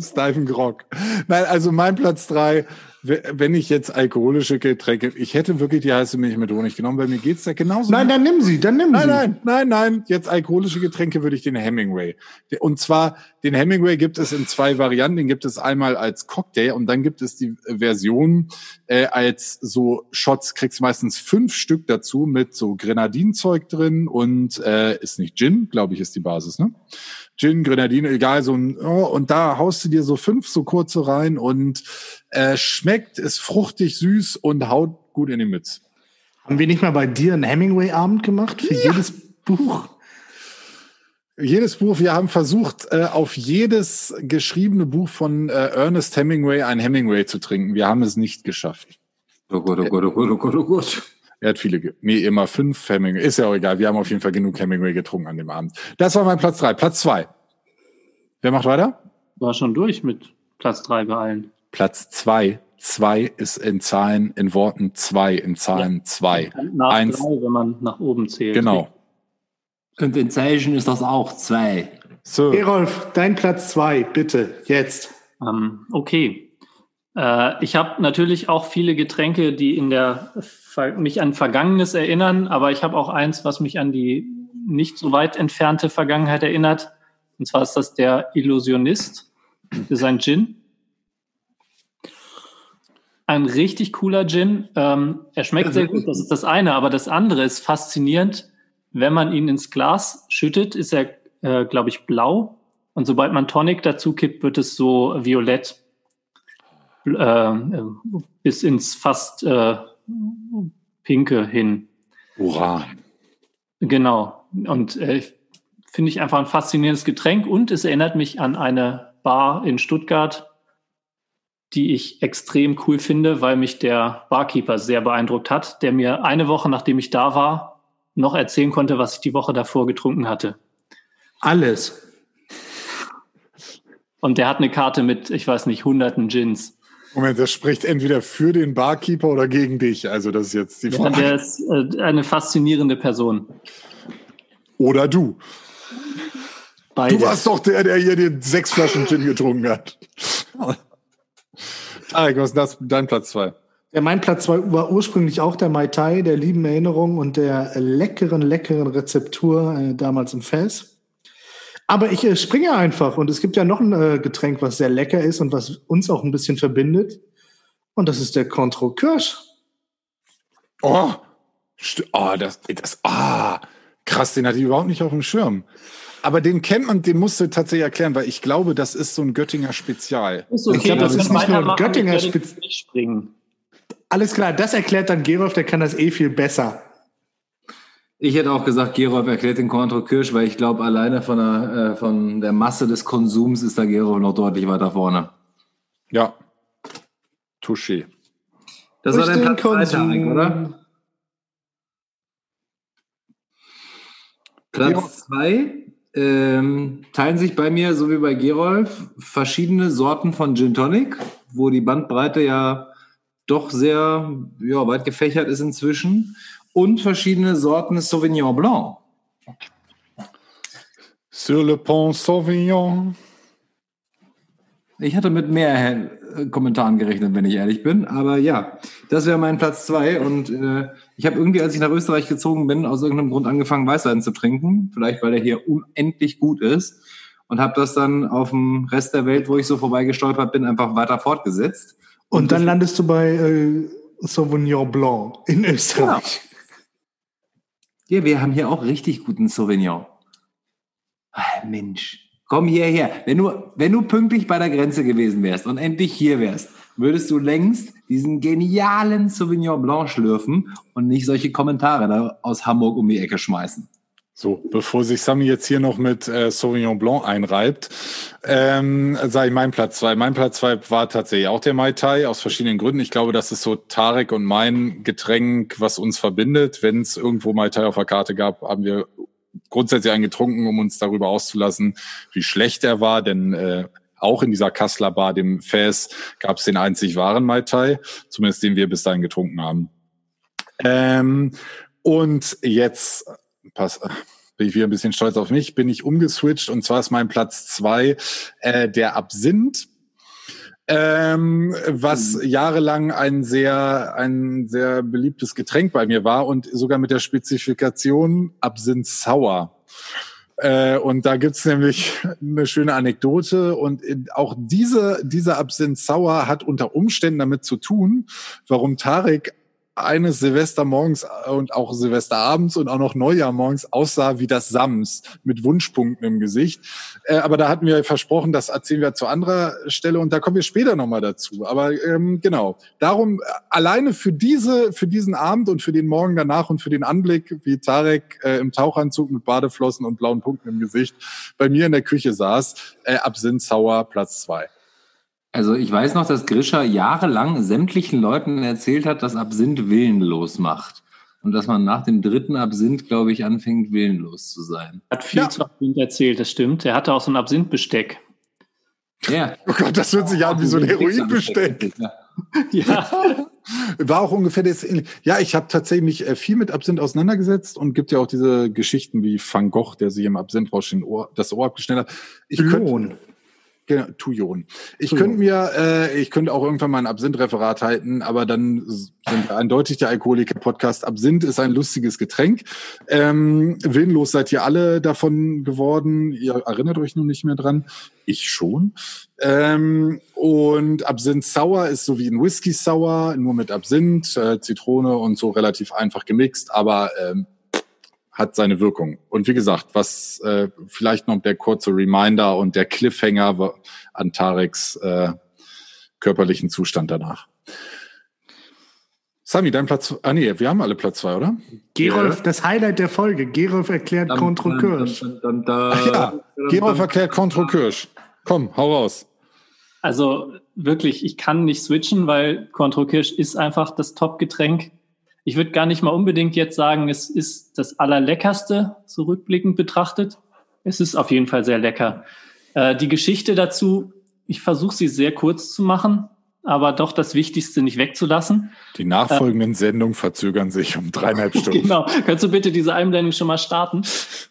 Speaker 1: Steifen Grog. Nein, also mein Platz drei, wenn ich jetzt alkoholische Getränke, ich hätte wirklich die heiße Milch mit Honig genommen, weil mir geht's da genauso.
Speaker 4: Nein, dann nimm sie, dann nimm
Speaker 1: Nein,
Speaker 4: sie.
Speaker 1: nein, nein, nein. Jetzt alkoholische Getränke würde ich den Hemingway. Und zwar, den Hemingway gibt es in zwei Varianten. Den gibt es einmal als Cocktail und dann gibt es die Version äh, als so Shots. Kriegst meistens fünf Stück dazu mit so Grenadinzeug drin und äh, ist nicht Gin, glaube ich, ist die Basis, ne? Gin, Grenadine, egal, so ein, oh, und da haust du dir so fünf so kurze rein und äh, schmeckt, ist fruchtig, süß und haut gut in die Mütze.
Speaker 4: Haben wir nicht mal bei dir einen Hemingway-Abend gemacht für jedes Buch?
Speaker 1: Jedes Buch, wir haben versucht, äh, auf jedes geschriebene Buch von äh, Ernest Hemingway ein Hemingway zu trinken. Wir haben es nicht geschafft.
Speaker 2: Oh Gott, oh Gott, oh Gott, oh Gott, oh Gott.
Speaker 1: Er hat viele, nee, immer fünf Hemingway. Ist ja auch egal. Wir haben auf jeden Fall genug Hemingway getrunken an dem Abend. Das war mein Platz drei. Platz zwei. Wer macht weiter?
Speaker 3: War schon durch mit Platz drei bei allen.
Speaker 1: Platz zwei. Zwei ist in Zahlen, in Worten zwei, in Zahlen zwei.
Speaker 3: Nach
Speaker 1: Eins.
Speaker 3: drei, wenn man nach oben zählt.
Speaker 1: Genau.
Speaker 2: Und in Zeichen ist das auch zwei.
Speaker 1: So.
Speaker 4: Erolf, dein Platz zwei, bitte, jetzt.
Speaker 3: Ähm, okay. Äh, ich habe natürlich auch viele Getränke, die in der mich an Vergangenes erinnern, aber ich habe auch eins, was mich an die nicht so weit entfernte Vergangenheit erinnert. Und zwar ist das der Illusionist. Das ist ein Gin. Ein richtig cooler Gin. Ähm, er schmeckt sehr gut, das ist das eine, aber das andere ist faszinierend. Wenn man ihn ins Glas schüttet, ist er, äh, glaube ich, blau. Und sobald man Tonic dazu kippt, wird es so violett äh, bis ins fast äh, pinke hin.
Speaker 1: Uran.
Speaker 3: Genau. Und äh, finde ich einfach ein faszinierendes Getränk und es erinnert mich an eine Bar in Stuttgart, die ich extrem cool finde, weil mich der Barkeeper sehr beeindruckt hat, der mir eine Woche nachdem ich da war, noch erzählen konnte, was ich die Woche davor getrunken hatte.
Speaker 4: Alles.
Speaker 3: Und der hat eine Karte mit, ich weiß nicht, hunderten Gins.
Speaker 1: Moment, das spricht entweder für den Barkeeper oder gegen dich. Also das ist jetzt die Frage.
Speaker 3: Ja, der ist äh, eine faszinierende Person.
Speaker 1: Oder du.
Speaker 3: Beides.
Speaker 1: Du warst doch der, der hier den sechs Flaschen Gin getrunken hat. Tarek, was ist das? Dein Platz zwei.
Speaker 4: Ja, mein Platz zwei war ursprünglich auch der Mai Tai, der lieben Erinnerung und der leckeren, leckeren Rezeptur äh, damals im Fest. Aber ich äh, springe einfach und es gibt ja noch ein äh, Getränk, was sehr lecker ist und was uns auch ein bisschen verbindet. Und das ist der Contro Kirsch.
Speaker 1: Oh, st- oh das, das, ah, krass, den hatte ich überhaupt nicht auf dem Schirm. Aber den kennt man, den musst du tatsächlich erklären, weil ich glaube, das ist so ein Göttinger Spezial.
Speaker 3: Ist
Speaker 4: Ich glaube, das
Speaker 3: wir
Speaker 4: ist nicht nur ein Göttinger
Speaker 3: springen.
Speaker 4: Alles klar, das erklärt dann Gerolf, der kann das eh viel besser.
Speaker 2: Ich hätte auch gesagt, Gerolf erklärt den Contro Kirsch, weil ich glaube, alleine von der, äh, von der Masse des Konsums ist da Gerolf noch deutlich weiter vorne.
Speaker 1: Ja. Touché.
Speaker 2: Das
Speaker 4: Durch
Speaker 2: war dein Platz zwei, Tarek,
Speaker 4: Konsum.
Speaker 2: oder? Platz zwei ähm, teilen sich bei mir, so wie bei Gerolf, verschiedene Sorten von Gin Tonic, wo die Bandbreite ja doch sehr ja, weit gefächert ist inzwischen. Und verschiedene Sorten Sauvignon Blanc.
Speaker 1: Sur le pont Sauvignon.
Speaker 2: Ich hatte mit mehr äh, Kommentaren gerechnet, wenn ich ehrlich bin. Aber ja, das wäre mein Platz zwei. Und äh, ich habe irgendwie, als ich nach Österreich gezogen bin, aus irgendeinem Grund angefangen, Weißwein zu trinken. Vielleicht, weil der hier unendlich gut ist. Und habe das dann auf dem Rest der Welt, wo ich so vorbeigestolpert bin, einfach weiter fortgesetzt.
Speaker 4: Und dann landest du bei äh, Sauvignon Blanc in Österreich.
Speaker 2: Ja, wir haben hier auch richtig guten Sauvignon. Ah, Mensch, komm hierher. Wenn du, wenn du pünktlich bei der Grenze gewesen wärst und endlich hier wärst, würdest du längst diesen genialen Sauvignon Blanc schlürfen und nicht solche Kommentare da aus Hamburg um die Ecke schmeißen.
Speaker 1: So, bevor sich Sami jetzt hier noch mit äh, Sauvignon Blanc einreibt, ähm, ich mein Platz zwei. Mein Platz zwei war tatsächlich auch der Mai Tai aus verschiedenen Gründen. Ich glaube, das ist so Tarek und mein Getränk, was uns verbindet. Wenn es irgendwo Mai Tai auf der Karte gab, haben wir grundsätzlich einen getrunken, um uns darüber auszulassen, wie schlecht er war. Denn äh, auch in dieser Kassler Bar, dem Fäs, gab es den einzig wahren Mai Tai, zumindest den wir bis dahin getrunken haben. Ähm, und jetzt pass, bin ich wieder ein bisschen stolz auf mich, bin ich umgeswitcht und zwar ist mein Platz zwei äh, der Absinth. Ähm, was jahrelang ein sehr, ein sehr beliebtes Getränk bei mir war und sogar mit der Spezifikation Absinth Sauer. Äh, und da gibt's nämlich eine schöne Anekdote und auch diese, dieser Absinth Sauer hat unter Umständen damit zu tun, warum Tarek eines Silvestermorgens und auch Silvesterabends und auch noch Neujahr aussah wie das Sams mit Wunschpunkten im Gesicht. Äh, aber da hatten wir versprochen, das erzählen wir zu anderer Stelle und da kommen wir später nochmal dazu. Aber ähm, genau, darum äh, alleine für diese, für diesen Abend und für den Morgen danach und für den Anblick, wie Tarek äh, im Tauchanzug mit Badeflossen und blauen Punkten im Gesicht bei mir in der Küche saß, äh, Absinth Sauer Platz zwei.
Speaker 2: Also ich weiß noch, dass Grisha jahrelang sämtlichen Leuten erzählt hat, dass Absinth willenlos macht. Und dass man nach dem dritten Absinth, glaube ich, anfängt, willenlos zu sein.
Speaker 3: Hat viel
Speaker 1: Ja.
Speaker 3: zu Absinth erzählt, das stimmt. Er hatte auch so ein Absinthbesteck.
Speaker 2: Ja.
Speaker 1: Oh Gott, das hört sich an wie so ein Heroinbesteck.
Speaker 2: Ja.
Speaker 3: Ja,
Speaker 1: War auch ungefähr das. Ja, ich habe tatsächlich mich äh, viel mit Absinth auseinandergesetzt und gibt ja auch diese Geschichten wie Van Gogh, der sich im Absinthrausch den Ohr, das Ohr abgeschnitten hat. Ich könnte,
Speaker 4: Lohn.
Speaker 1: Genau, Tujon. Ich könnte mir, äh, ich könnte auch irgendwann mal ein Absinth-Referat halten, aber dann sind wir eindeutig der Alkoholiker-Podcast. Absinth ist ein lustiges Getränk. Ähm, willenlos seid ihr alle davon geworden. Ihr erinnert euch nun nicht mehr dran. Ich schon. Ähm, und Absinth Sauer ist so wie ein Whisky Sauer, nur mit Absinth, äh, Zitrone und so relativ einfach gemixt, aber ähm, hat seine Wirkung. Und wie gesagt, was äh, vielleicht noch der kurze Reminder und der Cliffhanger an Tareks äh, körperlichen Zustand danach. Sami, dein Platz. Ah nee, wir haben alle Platz zwei, oder?
Speaker 4: Gerolf, das Highlight der Folge. Gerolf erklärt Contro Kirsch.
Speaker 1: Ach ja, Gerolf erklärt Contro Kirsch. Komm, hau raus.
Speaker 3: Also wirklich, ich kann nicht switchen, weil Cointreau Kirsch ist einfach das Top-Getränk. Ich würde gar nicht mal unbedingt jetzt sagen, es ist das allerleckerste, so rückblickend betrachtet. Es ist auf jeden Fall sehr lecker. Äh, die Geschichte dazu, ich versuche sie sehr kurz zu machen, aber doch das Wichtigste nicht wegzulassen.
Speaker 1: Die nachfolgenden äh, Sendungen verzögern sich um dreieinhalb Stunden.
Speaker 3: genau. Kannst du bitte diese Einblendung schon mal starten?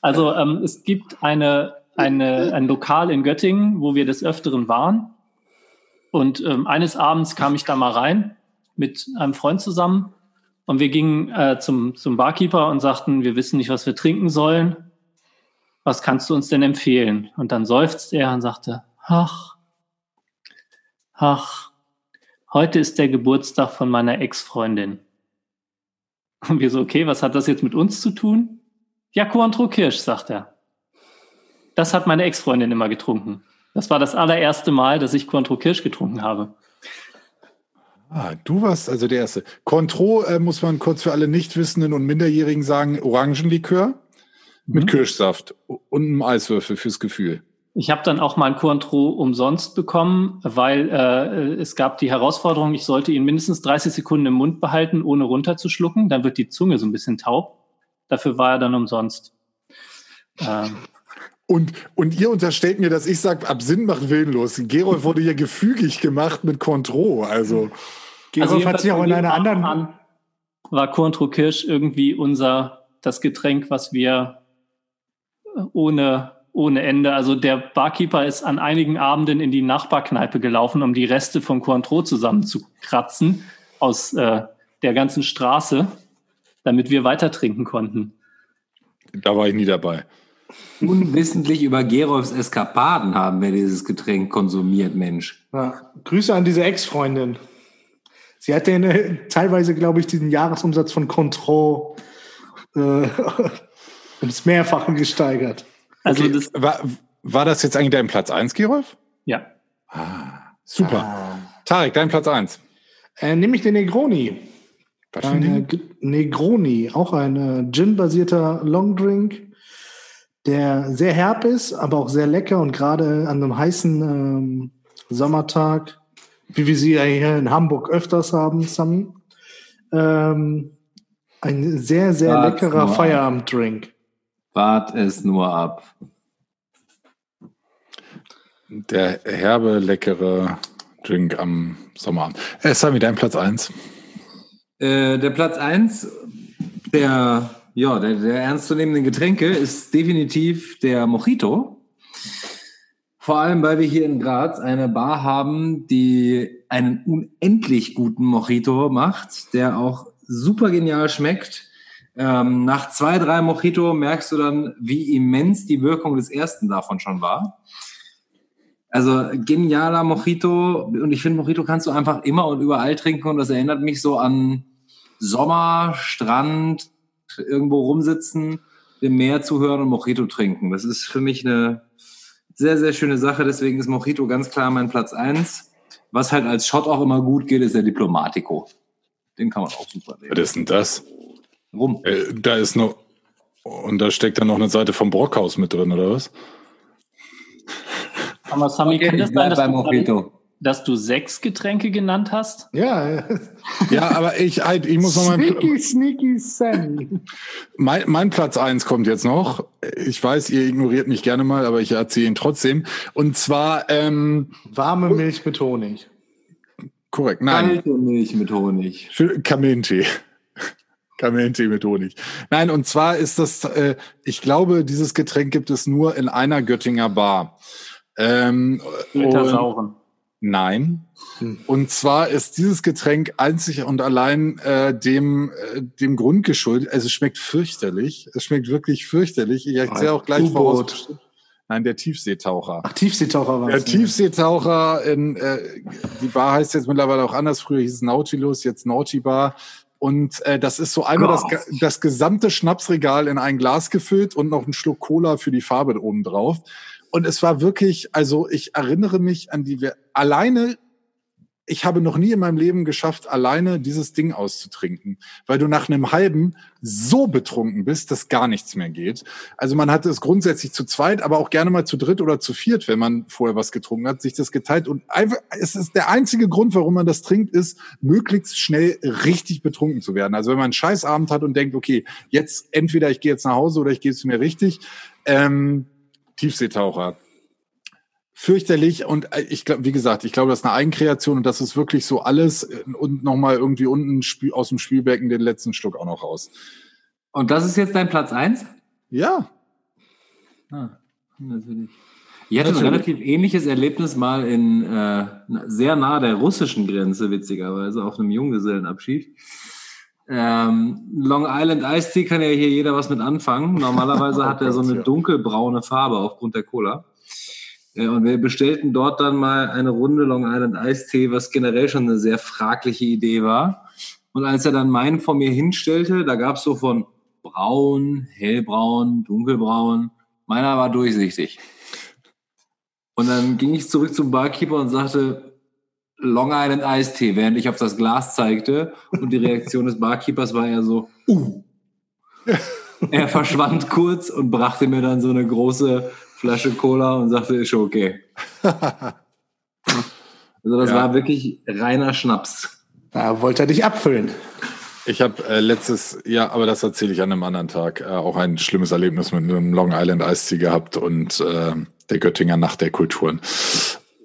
Speaker 3: Also ähm, es gibt eine, eine, ein Lokal in Göttingen, wo wir des Öfteren waren. Und ähm, eines Abends kam ich da mal rein mit einem Freund zusammen und wir gingen äh, zum, zum Barkeeper und sagten, wir wissen nicht, was wir trinken sollen. Was kannst du uns denn empfehlen? Und dann seufzte er und sagte, ach, ach, heute ist der Geburtstag von meiner Ex-Freundin. Und wir so, okay, was hat das jetzt mit uns zu tun? Ja, Cointreau Kirsch, sagt er. Das hat meine Ex-Freundin immer getrunken. Das war das allererste Mal, dass ich Cointreau Kirsch getrunken habe.
Speaker 1: Ah, du warst also der Erste. Cointreau äh, muss man kurz für alle Nichtwissenden und Minderjährigen sagen, Orangenlikör mit mhm. Kirschsaft und einem Eiswürfel fürs Gefühl.
Speaker 3: Ich habe dann auch mal ein Cointreau umsonst bekommen, weil äh, es gab die Herausforderung, ich sollte ihn mindestens 30 Sekunden im Mund behalten, ohne runterzuschlucken. Dann wird die Zunge so ein bisschen taub. Dafür war er dann umsonst.
Speaker 1: Ähm. Und, und ihr unterstellt mir, dass ich sage, ab Sinn macht willenlos. Gerolf wurde hier gefügig gemacht mit Cointreau. Also,
Speaker 3: Gerolf also hat sich auch in einer anderen... An, war Cointreau Kirsch irgendwie unser, das Getränk, was wir ohne ohne Ende. Also der Barkeeper ist an einigen Abenden in die Nachbarkneipe gelaufen, um die Reste von Cointreau zusammenzukratzen aus äh, der ganzen Straße, damit wir weiter trinken konnten.
Speaker 1: Da war ich nie dabei.
Speaker 2: Unwissentlich über Gerolfs Eskapaden haben wir dieses Getränk konsumiert, Mensch.
Speaker 4: Ja, Grüße an diese Ex-Freundin. Sie hatte eine, teilweise, glaube ich, diesen Jahresumsatz von Cointreau äh, ums Mehrfache gesteigert.
Speaker 1: Also okay. das war, war das jetzt eigentlich dein Platz 1, Gerolf?
Speaker 3: Ja.
Speaker 1: Ah, super. Ah. Tarek, dein Platz 1.
Speaker 4: Äh, nehme ich den Negroni. Was für ein Negroni, auch ein äh, Gin-basierter Longdrink, der sehr herb ist, aber auch sehr lecker und gerade an einem heißen ähm, Sommertag, wie wir sie hier in Hamburg öfters haben, Sami, ähm, ein sehr, sehr Wart leckerer Feierabenddrink.
Speaker 2: Wart es nur ab.
Speaker 1: Der herbe, leckere Drink am Sommerabend. Äh, Sami, dein Platz 1.
Speaker 2: Äh, der Platz 1 der, ja, der, der ernstzunehmenden Getränke ist definitiv der Mojito. Vor allem, weil wir hier in Graz eine Bar haben, die einen unendlich guten Mojito macht, der auch super genial schmeckt ähm, nach zwei, drei Mojito merkst du dann, wie immens die Wirkung des ersten davon schon war. Also genialer Mojito und ich finde, Mojito kannst du einfach immer und überall trinken und das erinnert mich so an Sommer, Strand, irgendwo rumsitzen, im Meer zuhören und Mojito trinken. Das ist für mich eine sehr, sehr schöne Sache. Deswegen ist Mojito ganz klar mein Platz eins. Was halt als Shot auch immer gut geht, ist der Diplomatico. Den kann man auch super
Speaker 1: nehmen. Was ist denn das? Rum. Äh, da ist noch. Und da steckt dann noch eine Seite vom Brockhaus mit drin, oder was?
Speaker 3: Aber Sami, okay, kann das sein, dass du, dass du, sechs Getränke genannt hast?
Speaker 4: Ja.
Speaker 1: ja, aber ich, ich muss noch mal.
Speaker 4: Sneaky, sneaky Sammy.
Speaker 1: Mein, mein Platz eins kommt jetzt noch. Ich weiß, ihr ignoriert mich gerne mal, aber ich erzähle ihn trotzdem. Und zwar. Ähm,
Speaker 4: Warme Milch mit Honig.
Speaker 1: Korrekt, nein.
Speaker 2: Kalte Milch mit Honig.
Speaker 1: Kamillentee. Kamillentee mit Honig. Nein, und zwar ist das, äh, ich glaube, dieses Getränk gibt es nur in einer Göttinger Bar. Ähm,
Speaker 3: Sauren.
Speaker 1: Nein. Hm. Und zwar ist dieses Getränk einzig und allein äh, dem, äh, dem Grund geschuldet. Also es schmeckt fürchterlich. Es schmeckt wirklich fürchterlich. Ich erkläre auch gleich voraus. Nein, der Tiefseetaucher.
Speaker 4: Ach, Tiefseetaucher war
Speaker 1: Der Tiefseetaucher in, äh, die Bar heißt jetzt mittlerweile auch anders. Früher hieß es Nautilus, jetzt Naughty Bar. Und äh, das ist so einmal das, das gesamte Schnapsregal in ein Glas gefüllt und noch ein Schluck Cola für die Farbe oben drauf. Und es war wirklich, also ich erinnere mich an die, alleine ich habe noch nie in meinem Leben geschafft, alleine dieses Ding auszutrinken, weil du nach einem halben so betrunken bist, dass gar nichts mehr geht. Also man hat es grundsätzlich zu zweit, aber auch gerne mal zu dritt oder zu viert, wenn man vorher was getrunken hat, sich das geteilt. Und einfach, es ist der einzige Grund, warum man das trinkt, ist, möglichst schnell richtig betrunken zu werden. Also wenn man einen Scheißabend hat und denkt, okay, jetzt entweder ich gehe jetzt nach Hause oder ich gehe zu mir richtig, ähm, Tiefseetaucher fürchterlich und äh, ich glaube, wie gesagt, ich glaube, das ist eine Eigenkreation und das ist wirklich so alles äh, und nochmal irgendwie unten aus dem Spielbecken den letzten Schluck auch noch raus.
Speaker 2: Und das ist jetzt dein Platz eins?
Speaker 1: Ja.
Speaker 2: Ah, natürlich. Ich hatte ein relativ ähnliches Erlebnis mal in äh, sehr nah der russischen Grenze, witzigerweise, auf einem Junggesellenabschied. Ähm, Long Island Ice Tea kann ja hier jeder was mit anfangen. Normalerweise hat er so eine dunkelbraune Farbe aufgrund der Cola. Ja, und wir bestellten dort dann mal eine Runde Long Island Eistee, was generell schon eine sehr fragliche Idee war. Und als er dann meinen vor mir hinstellte, da gab es so von braun, hellbraun, dunkelbraun. Meiner war durchsichtig. Und dann ging ich zurück zum Barkeeper und sagte, Long Island Eistee, während ich auf das Glas zeigte. Und die Reaktion des Barkeepers war ja so, uh. er verschwand kurz und brachte mir dann so eine große Flasche Cola und sagte, ist schon okay. also das ja. war wirklich reiner Schnaps.
Speaker 4: Da wollte er dich abfüllen.
Speaker 1: Ich habe äh, letztes Jahr, aber das erzähle ich an einem anderen Tag, äh, auch ein schlimmes Erlebnis mit einem Long Island Eistee gehabt und äh, der Göttinger Nacht der Kulturen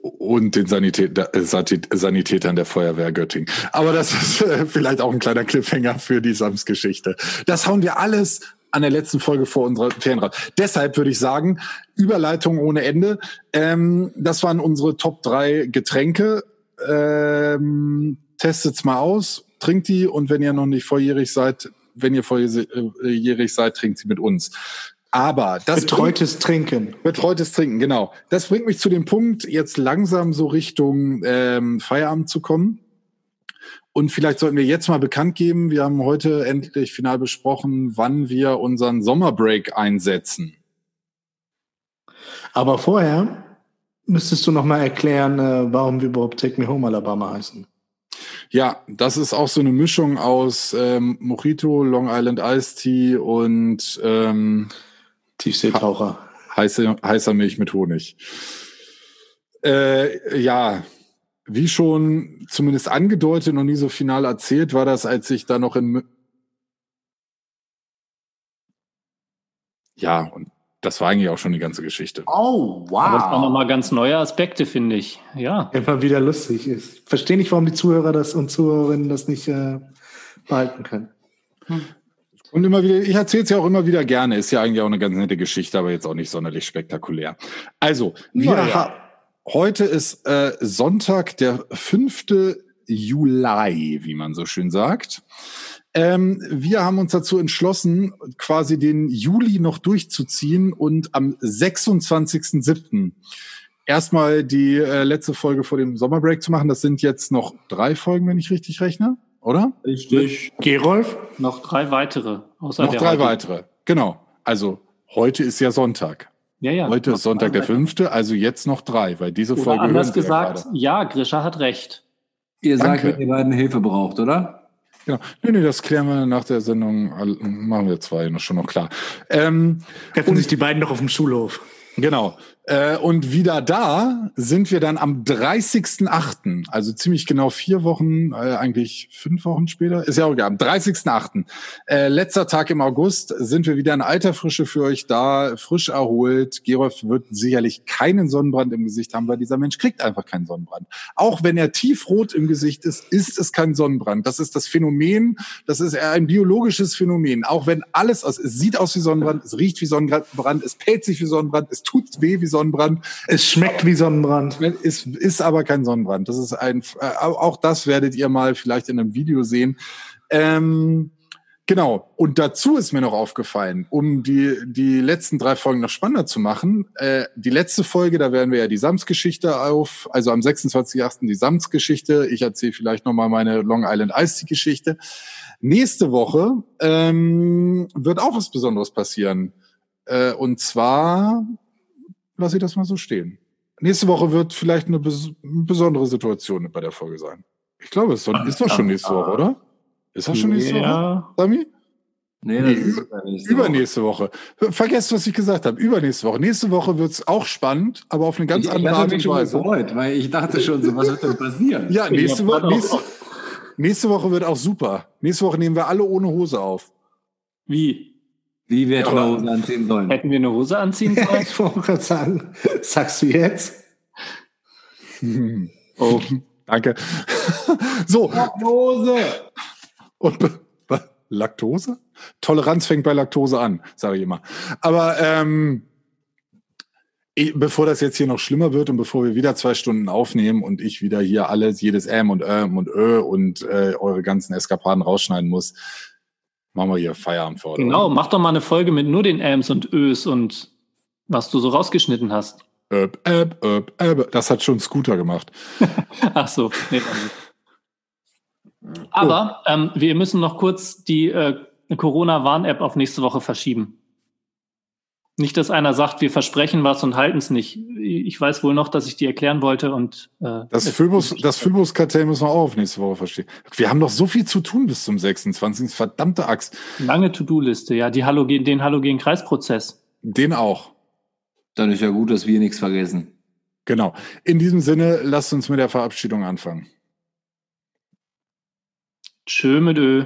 Speaker 1: und den äh, Sanitätern der Feuerwehr Göttingen. Aber das ist äh, vielleicht auch ein kleiner Cliffhanger für die Sams-Geschichte. Das hauen wir alles an der letzten Folge vor unserer Ferienrat. Deshalb würde ich sagen, Überleitung ohne Ende. Ähm, das waren unsere Top drei Getränke. Ähm, testet's mal aus, trinkt die und wenn ihr noch nicht volljährig seid, wenn ihr volljährig seid, trinkt sie mit uns. Aber das
Speaker 4: betreutes Trinken.
Speaker 1: Betreutes Trinken, genau. Das bringt mich zu dem Punkt, jetzt langsam so Richtung ähm, Feierabend zu kommen. Und vielleicht sollten wir jetzt mal bekannt geben, wir haben heute endlich final besprochen, wann wir unseren Sommerbreak einsetzen.
Speaker 4: Aber vorher müsstest du noch mal erklären, äh, warum wir überhaupt Take Me Home Alabama heißen.
Speaker 1: Ja, das ist auch so eine Mischung aus ähm, Mojito, Long Island Iced Tea und ähm,
Speaker 4: Tiefseetaucher.
Speaker 1: Heiße, heißer Milch mit Honig. Äh, ja, wie schon zumindest angedeutet, noch nie so final erzählt, war das, als ich da noch in. Ja, und das war eigentlich auch schon die ganze Geschichte.
Speaker 3: Oh, wow. Aber das waren nochmal ganz neue Aspekte, finde ich. Ja.
Speaker 4: Einfach wieder lustig ist. Verstehe nicht, warum die Zuhörer das und Zuhörerinnen das nicht äh, behalten können. Hm.
Speaker 1: Und immer wieder, ich erzähle es ja auch immer wieder gerne, ist ja eigentlich auch eine ganz nette Geschichte, aber jetzt auch nicht sonderlich spektakulär. Also, wir, ja. Heute ist äh, Sonntag, der 5. Juli, wie man so schön sagt. Ähm, wir haben uns dazu entschlossen, quasi den Juli noch durchzuziehen und am 26.07. erstmal die äh, letzte Folge vor dem Sommerbreak zu machen. Das sind jetzt noch drei Folgen, wenn ich richtig rechne, oder?
Speaker 4: Richtig. Gerolf?
Speaker 3: Noch drei weitere.
Speaker 1: Außer noch drei heute. weitere, genau. Also heute ist ja Sonntag. Ja, ja. Heute ist Sonntag der fünfte, also jetzt noch drei, weil diese oder Folge.
Speaker 3: Anders gesagt, ja, ja, Grisha hat recht.
Speaker 2: Ihr Danke. sagt, wenn ihr beiden Hilfe braucht, oder?
Speaker 1: Ja, nee, nee, das klären wir nach der Sendung. Machen wir zwei, noch schon noch klar. Ähm,
Speaker 4: Treffen sich die beiden noch auf dem Schulhof.
Speaker 1: Genau. Äh, und wieder da sind wir dann am 30.8., also ziemlich genau vier Wochen, äh, eigentlich fünf Wochen später, ist ja auch egal, am 30.8., äh, letzter Tag im August, sind wir wieder in alter Frische für euch da, frisch erholt. Gerolf wird sicherlich keinen Sonnenbrand im Gesicht haben, weil dieser Mensch kriegt einfach keinen Sonnenbrand. Auch wenn er tiefrot im Gesicht ist, ist es kein Sonnenbrand. Das ist das Phänomen, das ist ein biologisches Phänomen. Auch wenn alles aus, es sieht aus wie Sonnenbrand, es riecht wie Sonnenbrand, es pellt sich wie Sonnenbrand, es tut weh wie Sonnenbrand.
Speaker 4: Es schmeckt wie Sonnenbrand.
Speaker 1: Es ist aber kein Sonnenbrand. Das ist ein, äh, auch das werdet ihr mal vielleicht in einem Video sehen. Ähm, Genau. Und dazu ist mir noch aufgefallen, um die, die letzten drei Folgen noch spannender zu machen. Äh, die letzte Folge, da werden wir ja die Sams-Geschichte auf, also am 26.08. die Sams-Geschichte. Ich erzähle vielleicht nochmal meine Long Island Ice-Geschichte. Nächste Woche ähm, wird auch was Besonderes passieren. Äh, und zwar lasse ich das mal so stehen. nächste Woche wird vielleicht eine bes besondere Situation bei der Folge sein. Ich glaube, es ist doch, ist doch schon nächste Woche, oder? Ist das schon nächste
Speaker 3: Ja.
Speaker 1: Woche, Sami?
Speaker 2: Nee,
Speaker 1: Nee,
Speaker 2: das ist
Speaker 1: über-
Speaker 2: übernächste Woche.
Speaker 1: Übernächste Woche. Vergesst, was ich gesagt habe. Übernächste Woche. Nächste Woche wird's auch spannend, aber auf eine ganz
Speaker 2: ich,
Speaker 1: andere
Speaker 2: ich
Speaker 1: Art und Weise.
Speaker 2: gefreut, weil ich dachte schon so, was wird denn passieren?
Speaker 1: Ja, nächste
Speaker 3: auch-
Speaker 1: nächste, nächste Woche wird auch super. Nächste Woche nehmen wir alle ohne Hose auf.
Speaker 3: Wie?
Speaker 2: Wie wir hätten eine Hose anziehen sollen.
Speaker 3: Hätten wir eine Hose anziehen sollen?
Speaker 4: ich wollte gerade sagen, sagst du jetzt?
Speaker 1: Oh, danke. so,
Speaker 2: Hose!
Speaker 1: und Laktose? Toleranz fängt bei Laktose an, sage ich immer. Aber ähm, bevor das jetzt hier noch schlimmer wird und bevor wir wieder zwei Stunden aufnehmen und ich wieder hier alles, jedes M und Ähm und Ö und äh, eure ganzen Eskapaden rausschneiden muss, machen wir hier Feierabend heute.
Speaker 3: Genau, mach doch mal eine Folge mit nur den Ams und Ös und was du so rausgeschnitten hast.
Speaker 1: Öp, öp, öp, öp. Das hat schon Scooter gemacht.
Speaker 3: Ach so. Nee, nicht. Aber ähm, wir müssen noch kurz die äh, Corona-Warn-App auf nächste Woche verschieben. Nicht, dass einer sagt, wir versprechen was und halten es nicht. Ich weiß wohl noch, dass ich die erklären wollte und äh,
Speaker 1: Das Phobos, das Phobos-Kartell müssen wir auch auf nächste Woche verstehen. Wir haben noch so viel zu tun bis zum 26. Verdammte Axt.
Speaker 3: lange To-Do-Liste, ja, die Halogen, den Halogen-Kreisprozess.
Speaker 1: Den auch.
Speaker 2: Dann ist ja gut, dass wir nichts vergessen.
Speaker 1: Genau. In diesem Sinne, lasst uns mit der Verabschiedung anfangen.
Speaker 3: Tschö mit Ö.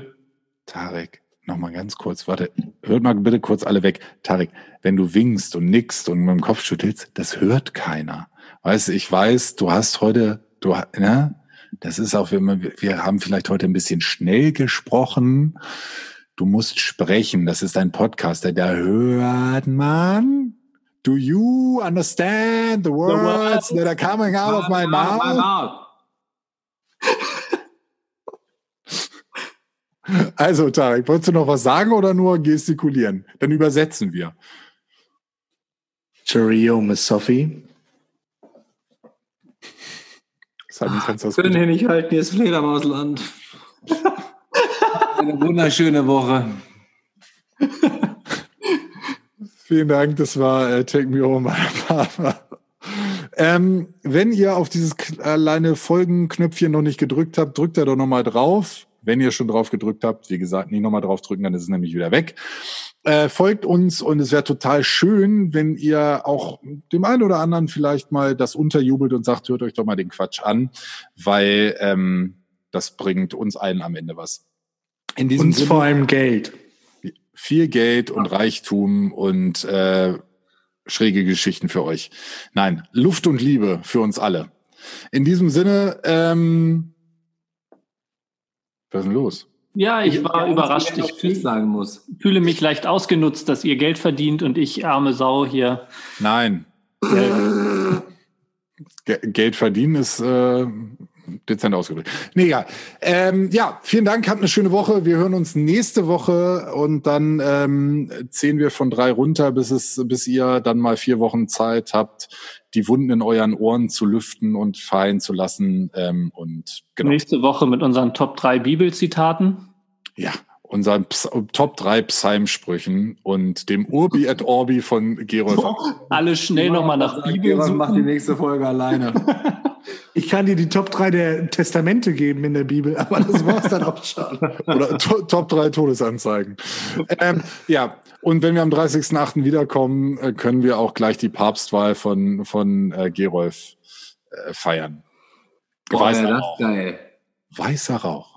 Speaker 1: Tarek, nochmal ganz kurz, warte, hört mal bitte kurz alle weg. Tarek, wenn du winkst und nickst und mit dem Kopf schüttelst, das hört keiner. Weißt du, ich weiß, du hast heute, du, ne? Das ist auch, immer, wir haben vielleicht heute ein bisschen schnell gesprochen. Du musst sprechen, das ist ein Podcast, da hört man. Do you understand the words that are coming out of my mouth? Also, Tarek, wolltest du noch was sagen oder nur gestikulieren? Dann übersetzen wir.
Speaker 4: Cheerio, Miss Sophie.
Speaker 1: Simon, kannst du das
Speaker 2: Können hier nicht halten, hier ist Fledermausland. Eine wunderschöne Woche.
Speaker 1: Vielen Dank, das war äh, Take Me Home, mein Papa. Ähm, wenn ihr auf dieses kleine Folgenknöpfchen noch nicht gedrückt habt, drückt da doch nochmal drauf. Wenn ihr schon drauf gedrückt habt, wie gesagt, nicht nochmal drauf drücken, dann ist es nämlich wieder weg. Äh, folgt uns und es wäre total schön, wenn ihr auch dem einen oder anderen vielleicht mal das unterjubelt und sagt, hört euch doch mal den Quatsch an, weil ähm, das bringt uns allen am Ende was. In diesem
Speaker 4: Uns
Speaker 1: Sinne,
Speaker 4: vor allem Geld.
Speaker 1: viel Geld und Reichtum und äh, schräge Geschichten für euch. Nein, Luft und Liebe für uns alle. In diesem Sinne, ähm, was ist denn los?
Speaker 3: Ja, ich war
Speaker 2: Ja,
Speaker 3: überrascht. Ich
Speaker 2: Ich Tschüss sagen muss.
Speaker 3: fühle mich leicht ausgenutzt, dass ihr Geld verdient und ich, arme Sau, hier.
Speaker 1: Nein,
Speaker 3: Äh,
Speaker 1: Ge Geld verdienen ist äh, dezent ausgedrückt. Nee, egal. Ähm, ja, vielen Dank, habt eine schöne Woche. Wir hören uns nächste Woche und dann ähm, zählen wir von drei runter, bis es, bis ihr dann mal vier Wochen Zeit habt, die Wunden in euren Ohren zu lüften und verheilen zu lassen. Ähm, und genau.
Speaker 3: Nächste Woche mit unseren Top 3 Bibelzitaten.
Speaker 1: Ja, unseren Ps Top 3 Psalmsprüchen und dem Urbi et Orbi von Gerolf.
Speaker 3: Alle schnell nochmal nach Bibel
Speaker 2: Was macht die nächste Folge alleine?
Speaker 4: Ich kann dir die Top 3 der Testamente geben in der Bibel, aber das war's dann auch schon.
Speaker 1: Oder to Top 3 Todesanzeigen. ähm, ja, und wenn wir am 30.08. wiederkommen, äh, können wir auch gleich die Papstwahl von, von äh, Gerolf äh, feiern.
Speaker 2: Boah,
Speaker 1: Weißer Rauch.
Speaker 2: geil.
Speaker 1: Weißer Rauch.